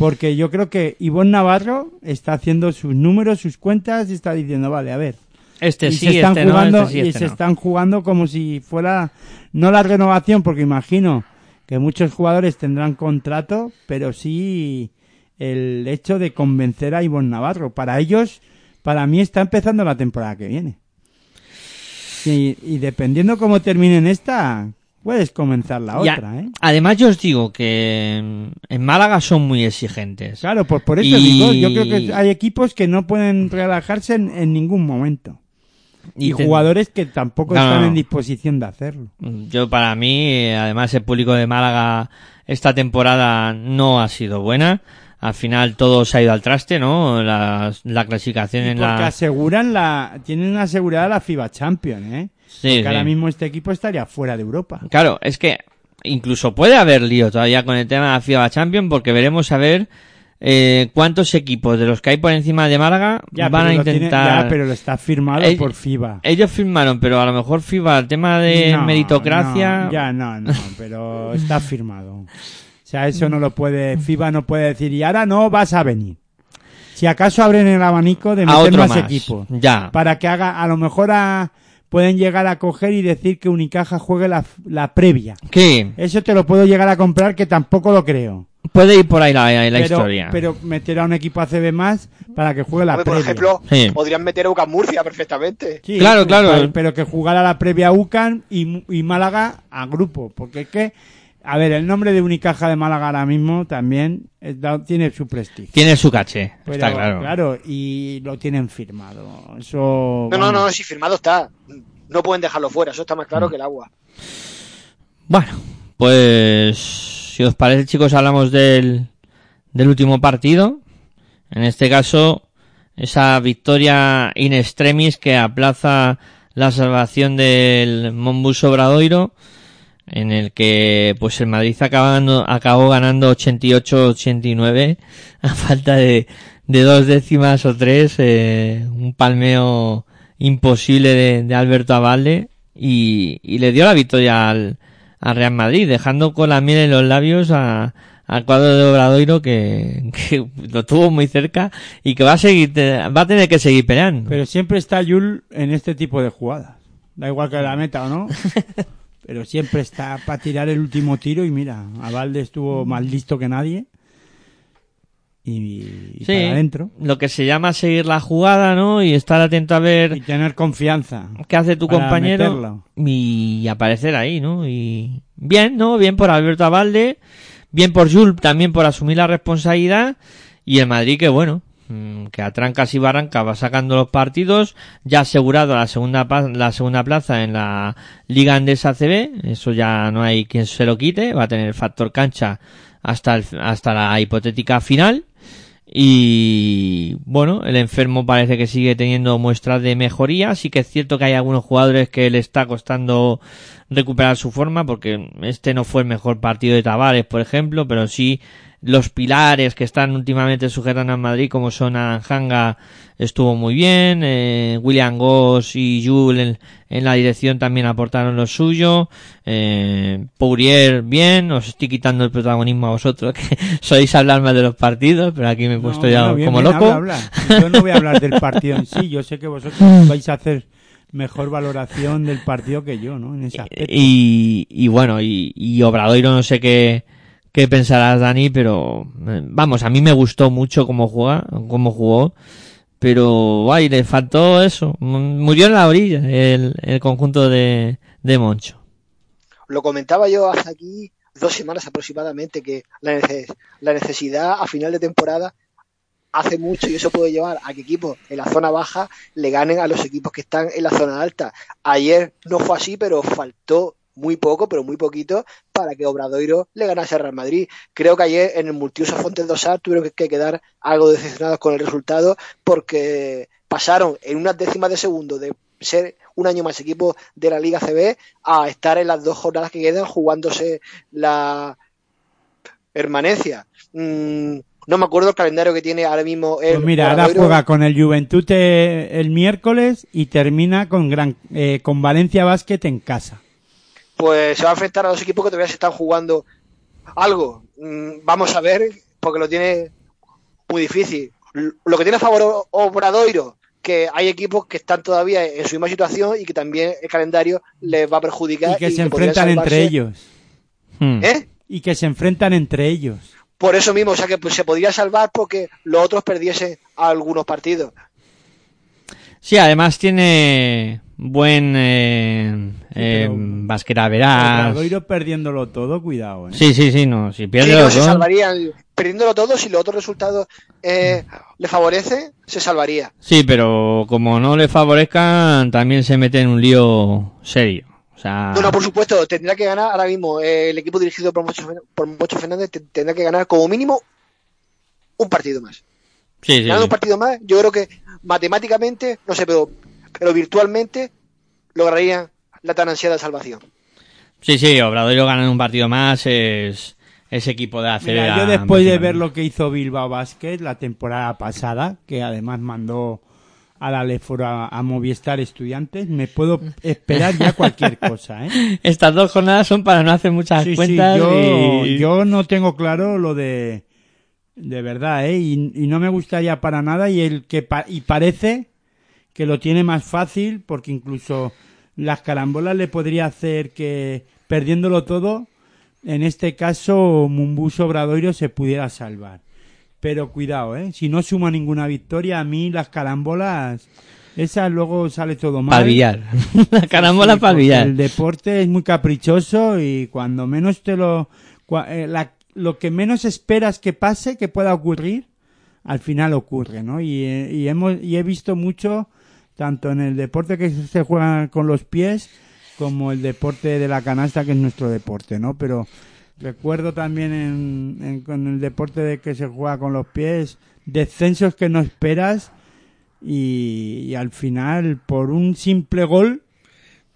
Porque yo creo que Ivonne Navarro está haciendo sus números, sus cuentas y está diciendo, vale, a ver. Este y sí, se están este no, jugando este sí, y este se no. están jugando como si fuera no la renovación, porque imagino que muchos jugadores tendrán contrato, pero sí el hecho de convencer a Ivonne Navarro. Para ellos, para mí está empezando la temporada que viene. Y, y dependiendo cómo terminen esta, puedes comenzar la Y a- otra, ¿eh? Además yo os digo que en Málaga son muy exigentes. Claro, pues por eso Y- digo, yo creo que hay equipos que no pueden relajarse en, en ningún momento. Y, te- jugadores que tampoco No, están no. en disposición de hacerlo. Yo para mí, además el público de Málaga esta temporada no ha sido buena. Al final todo se ha ido al traste, ¿no? La, la clasificación Y en porque la... aseguran la, tienen asegurada la FIBA Champions, ¿eh? Sí, porque sí. ahora mismo este equipo estaría fuera de Europa. Claro, es que incluso puede haber lío todavía con el tema de la FIBA Champions porque veremos a ver eh, cuántos equipos de los que hay por encima de Málaga Ya, van a tiene- intentar... ya, pero lo está firmado por FIBA. Ellos firmaron, pero a lo mejor FIBA, el tema de No, meritocracia... no, ya, no, no, pero está firmado. O sea, eso no lo puede, FIBA no puede decir, y ahora no vas a venir. Si acaso abren el abanico de meter más, más. equipos. Ya. Para que haga, a lo mejor a, pueden llegar a coger y decir que Unicaja juegue la, la previa. ¿Qué? Eso te lo puedo llegar a comprar, que tampoco lo creo. Puede ir por ahí la, la pero, historia. pero meter a un equipo ACB más para que juegue la Hombre, por previa. ejemplo, Sí. podrían meter a UCAM Murcia perfectamente. Sí, Claro, claro. Pero, pero que jugara la previa UCAN y, y Málaga a grupo. Porque es que, a ver, el nombre de Unicaja de Málaga ahora mismo también es- da- tiene su prestigio. Tiene su caché, Pero, está claro. y lo tienen firmado. Eso. No, no, no, si firmado está. No pueden dejarlo fuera, eso está más Mm. claro que el agua. Bueno, pues si os parece, chicos, hablamos del, del último partido. En este caso, esa victoria in extremis que aplaza la salvación del Monbus Obradoiro en el que pues el Madrid acabando, acabó ganando 88-89 a falta de, de dos décimas o tres, eh, un palmeo imposible de, de Alberto Avalde y, y le dio la victoria al, al Real Madrid, dejando con la miel en los labios a, al cuadro de Obradoiro que, que lo tuvo muy cerca y que va a seguir, va a tener que seguir peleando. Pero siempre está Yul en este tipo de jugadas. Da igual que la meta o no. pero siempre está para tirar el último tiro y mira, Avalde estuvo más listo que nadie. Y, y Sí, para adentro. lo que se llama seguir la jugada, ¿no? Y estar atento a ver Y tener confianza. qué hace tu compañero meterlo. y aparecer ahí, ¿no? Y bien, ¿no? Bien por Alberto Avalde, bien por Jules también por asumir la responsabilidad y el Madrid que bueno, que a trancas y barrancas va sacando los partidos, ya asegurado la segunda la segunda plaza en la Liga Andesa CB, eso ya no hay quien se lo quite, va a tener factor cancha hasta el- hasta la hipotética final. Y bueno, el enfermo parece que sigue teniendo muestras de mejoría. Sí que es cierto que hay algunos jugadores que le está costando recuperar su forma, porque este no fue el mejor partido de Tavares, por ejemplo, pero sí los pilares que están últimamente sujetando a Madrid, como son Aranjanga, estuvo muy bien. eh, William Goss y Jules en, en la dirección también aportaron lo suyo. Eh, Pourier, bien. Os estoy quitando el protagonismo a vosotros, que sois hablar más de los partidos, pero aquí me he puesto No, ya bien, como bien, loco. habla, habla. Yo no voy a hablar del partido en sí. Yo sé que vosotros vais a hacer mejor valoración del partido que yo, ¿no? En ese aspecto. Y, y bueno, y, y Obradoiro no sé qué, qué pensarás, Dani, pero eh, vamos, a mí me gustó mucho cómo juega, cómo jugó, pero ay, le faltó eso, murió en la orilla el, el conjunto de, de Moncho. Lo comentaba yo hace aquí dos semanas aproximadamente que la, la necesidad a final de temporada hace mucho y eso puede llevar a que equipos en la zona baja le ganen a los equipos que están en la zona alta. Ayer no fue así, pero faltó muy poco, pero muy poquito, para que Obradoiro le ganase a Real Madrid. Creo que ayer en el multiuso Fontes Dosar tuvieron que, que quedar algo decepcionados con el resultado porque pasaron en unas décimas de segundo de ser un año más equipo de la Liga CB a estar en las dos jornadas que quedan jugándose la permanencia. Mm, no me acuerdo el calendario que tiene ahora mismo el Pues mira, ahora juega con el Juventud eh, el miércoles y termina con Gran, eh, con Valencia Basket en casa. Pues se va a enfrentar a dos equipos que todavía se están jugando algo. Mm, Vamos a ver, porque lo tiene muy difícil. Lo que tiene a favor Obradoiro, que hay equipos que están todavía en su misma situación y que también el calendario les va a perjudicar. Y que se podrían enfrentan entre ellos. Hmm. ¿Eh? Y que se enfrentan entre ellos. Por eso mismo, o sea que pues, se podría salvar porque los otros perdiesen algunos partidos. Sí, además tiene buen eh, eh, pero- Basquera Verás. Obradoiro perdiéndolo todo, cuidado, ¿eh? Sí, sí, sí, no, si Sí, pierde no, se salvarían. Perdiéndolo todo, si los otros resultados eh, le favorecen, se salvaría. Sí, pero como no le favorezcan, también se mete en un lío serio. O sea, No, no, por supuesto, tendrá que ganar ahora mismo eh, el equipo dirigido por Mocho, por Mocho Fernández te- tendrá que ganar como mínimo un partido más. sí, sí, Ganando sí. un partido más, yo creo que matemáticamente, no sé, pero, pero virtualmente lograrían la tan ansiada salvación. Sí, sí, Obradoiro ganar un partido más es ese equipo de ACB. Mira, yo después de ver lo que hizo Bilbao Basket la temporada pasada, que además mandó a la Leforo a, a Movistar Estudiantes, me puedo esperar ya cualquier cosa, ¿eh? Estas dos jornadas son para no hacer muchas Sí, sí, cuentas. yo, y- yo no tengo claro lo de de verdad, ¿eh? Y, y no me gustaría para nada y el que pa- y parece que lo tiene más fácil porque incluso las carambolas le podría hacer que perdiéndolo todo, en este caso Mumbus Obradoiro se pudiera salvar. Pero cuidado, ¿eh? Si no suma ninguna victoria, a mí las carambolas esas luego sale todo mal. Para billar. La carambola Sí, para porque billar. El deporte es muy caprichoso y cuando menos te lo... cua- eh, la- lo que menos esperas que pase, que pueda ocurrir, al final ocurre, ¿no? Y, eh, y, hemos, y he visto mucho, tanto en el deporte que se juega con los pies, como el deporte de la canasta, que es nuestro deporte, ¿no? Pero recuerdo también en, en- con el deporte de que se juega con los pies, descensos que no esperas, y, y al final por un simple gol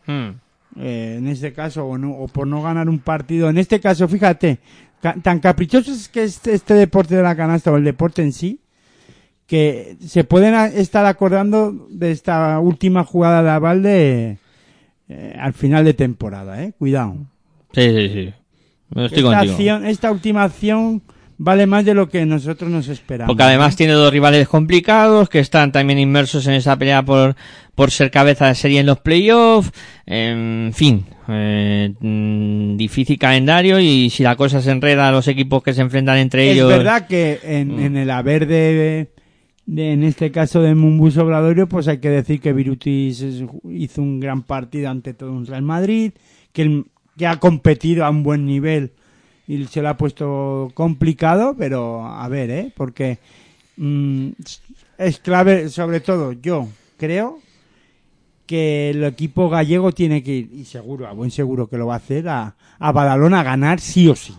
Hmm. eh, en este caso, o, no- o por no ganar un partido. En este caso, fíjate, ca- tan caprichoso es que este, este deporte de la canasta o el deporte en sí, que se pueden estar acordando de esta última jugada de Avalde eh, al final de temporada, eh. Cuidado. Sí, sí, sí. Estoy esta, contigo. acción, esta última acción vale más de lo que nosotros nos esperamos. Porque además tiene dos rivales complicados que están también inmersos en esa pelea por, por ser cabeza de serie en los playoffs. En fin, eh, mm, difícil calendario y si la cosa se enreda a los equipos que se enfrentan entre Es ellos. verdad que en, en el haber de- en este caso de Mumbus Obradorio, pues hay que decir que Virutis hizo un gran partido ante todo un Real Madrid, que, que ha competido a un buen nivel y se lo ha puesto complicado, pero a ver, ¿eh? Porque mm, es clave, sobre todo yo creo que el equipo gallego tiene que ir, y seguro, a buen seguro que lo va a hacer, a, a Badalona a ganar sí o sí.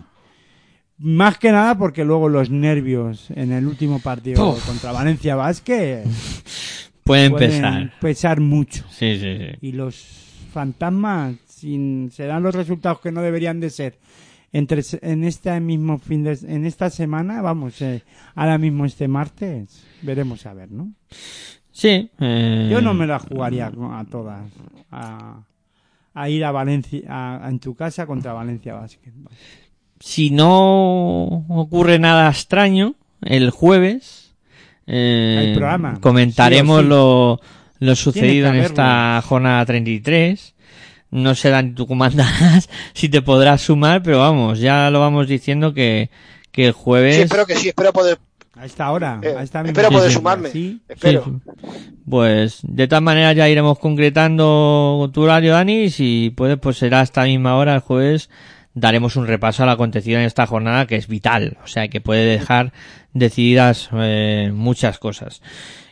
Más que nada porque luego los nervios en el último partido Uf. contra Valencia Puede pueden empezar. pesar mucho. Sí, sí, sí. Y los fantasmas sin, serán los resultados que no deberían de ser. Entre, en este mismo fin de, en esta semana, vamos, eh, ahora mismo este martes, veremos a ver, ¿no? Sí. eh, Yo no me la jugaría a todas. A, a ir a Valencia, a- a- en tu casa contra Valencia Basket. Si no ocurre nada extraño, el jueves eh, programa, comentaremos sí o sí. lo, lo sucedido en esta jornada 33. No sé, Dani, tú comandarás si te podrás sumar, pero vamos, ya lo vamos diciendo que, que el jueves... Sí, espero que sí, espero poder. A esta hora, Eh, a esta misma espero poder sumarme. ¿sí? Espero. Pues de todas maneras ya iremos concretando tu horario, Dani, y si puedes, pues será esta misma hora el jueves. Daremos un repaso a lo acontecido en esta jornada que es vital, o sea que puede dejar decididas eh, muchas cosas.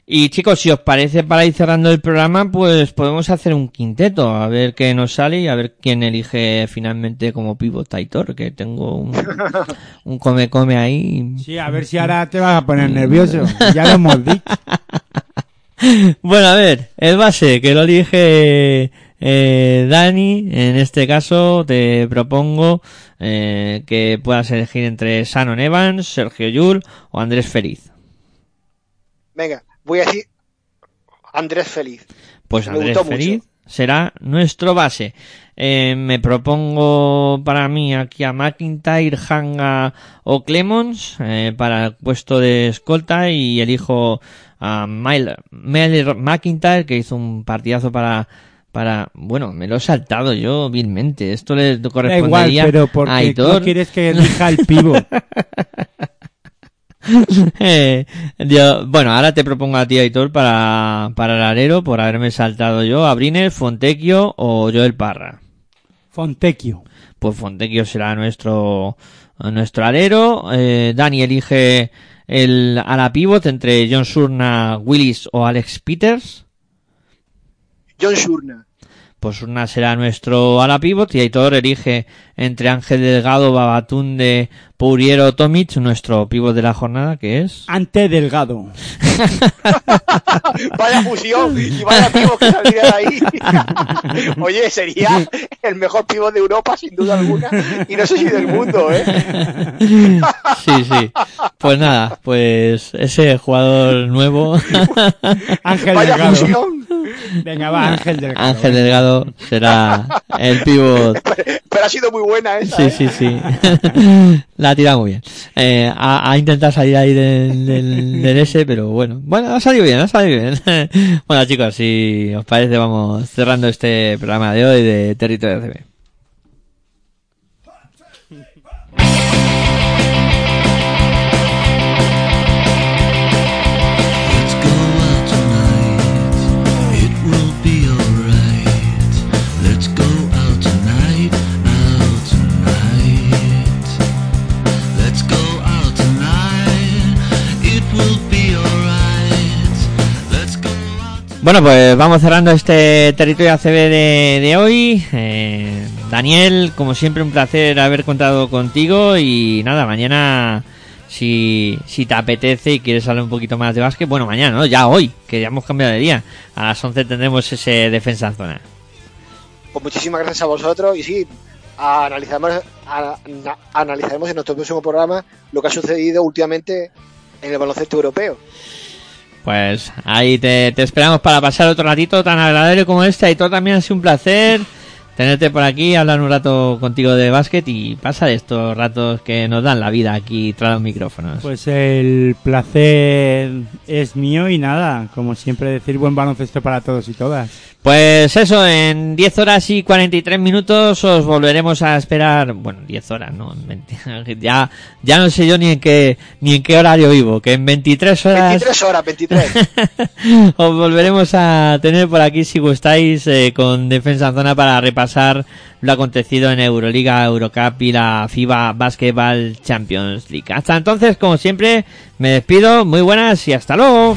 Y chicos, si os parece para ir cerrando el programa, pues podemos hacer un quinteto, a ver qué nos sale y a ver quién elige finalmente como pivot Taitor, que tengo un, un come come ahí. Sí, a ver si ahora te vas a poner nervioso. Ya lo hemos dicho. Bueno, a ver, el base que lo elige eh, Dani, en este caso te propongo eh, que puedas elegir entre Shannon Evans, Sergio Yul o Andrés Feliz. Venga, voy a decir Andrés Feliz. Pues Me Andrés Feliz mucho. será nuestro base. Eh, me propongo para mí aquí a McIntyre, Hanga o Clemons eh, para el puesto de escolta y elijo a Myler McIntyre que hizo un partidazo para para bueno me lo he saltado yo vilmente esto le Da igual, correspondería pero a porque Aitor no quieres que elija el pivo. Eh, yo- bueno, ahora te propongo a ti, Aitor, para, para el alero, por haberme saltado yo, a Briner, Fontecchio o Joel Parra. Fontecchio. Pues Fontecchio será nuestro, nuestro alero. Eh, Dani elige el ala pivot entre John Surna, Willis o Alex Peters. John Shurna. Pues Surna será nuestro ala pivot y Aitor elige entre Ángel Delgado, Babatunde, Pouriero, Tomic, nuestro pivot de la jornada, que es... Ante Delgado. Vaya fusión y vaya pivo que saldría de ahí. Oye, sería el mejor pivo de Europa, sin duda alguna. Y no sé si del mundo, ¿eh? Sí, sí. Pues nada, pues ese jugador nuevo, Ángel Vaya Delgado. fusión. Venga, va, Ángel Delgado. Ángel Delgado, será el pivot. Pero ha sido muy buena esa. Sí, ¿eh? sí, sí. La ha tirado muy bien. Eh, ha, ha intentado salir ahí del, del, del ese, pero bueno. Bueno, ha salido bien, ha salido bien. bueno, chicos, si os parece, vamos cerrando este programa de hoy de Territorio CB. Bueno, pues vamos cerrando este territorio ACB de, de hoy. Eh, Daniel, como siempre, un placer haber contado contigo y nada, mañana si, si te apetece y quieres hablar un poquito más de básquet, bueno, mañana, ¿no? Ya hoy, que ya hemos cambiado de día. A las 11 tendremos ese defensa en zona. Pues muchísimas gracias a vosotros y sí, analizaremos, analizaremos en nuestro próximo programa lo que ha sucedido últimamente en el baloncesto europeo. Pues ahí te, te esperamos para pasar otro ratito tan agradable como este. Y todo también ha sido un placer tenerte por aquí, hablar un rato contigo de básquet y pasar estos ratos que nos dan la vida aquí tras los micrófonos. Pues el placer es mío y nada, como siempre decir buen baloncesto para todos y todas. Pues eso, en 10 horas y 43 minutos os volveremos a esperar. Bueno, 10 horas, no, en 20 ya, ya no sé yo ni en qué, ni en qué horario vivo, que en 23 horas 23 horas, 23. os volveremos a tener por aquí si gustáis eh, con Defensa en Zona para repasar lo acontecido en Euroliga, Eurocup y la FIBA Basketball Champions League. Hasta entonces, como siempre, me despido, muy buenas y hasta luego.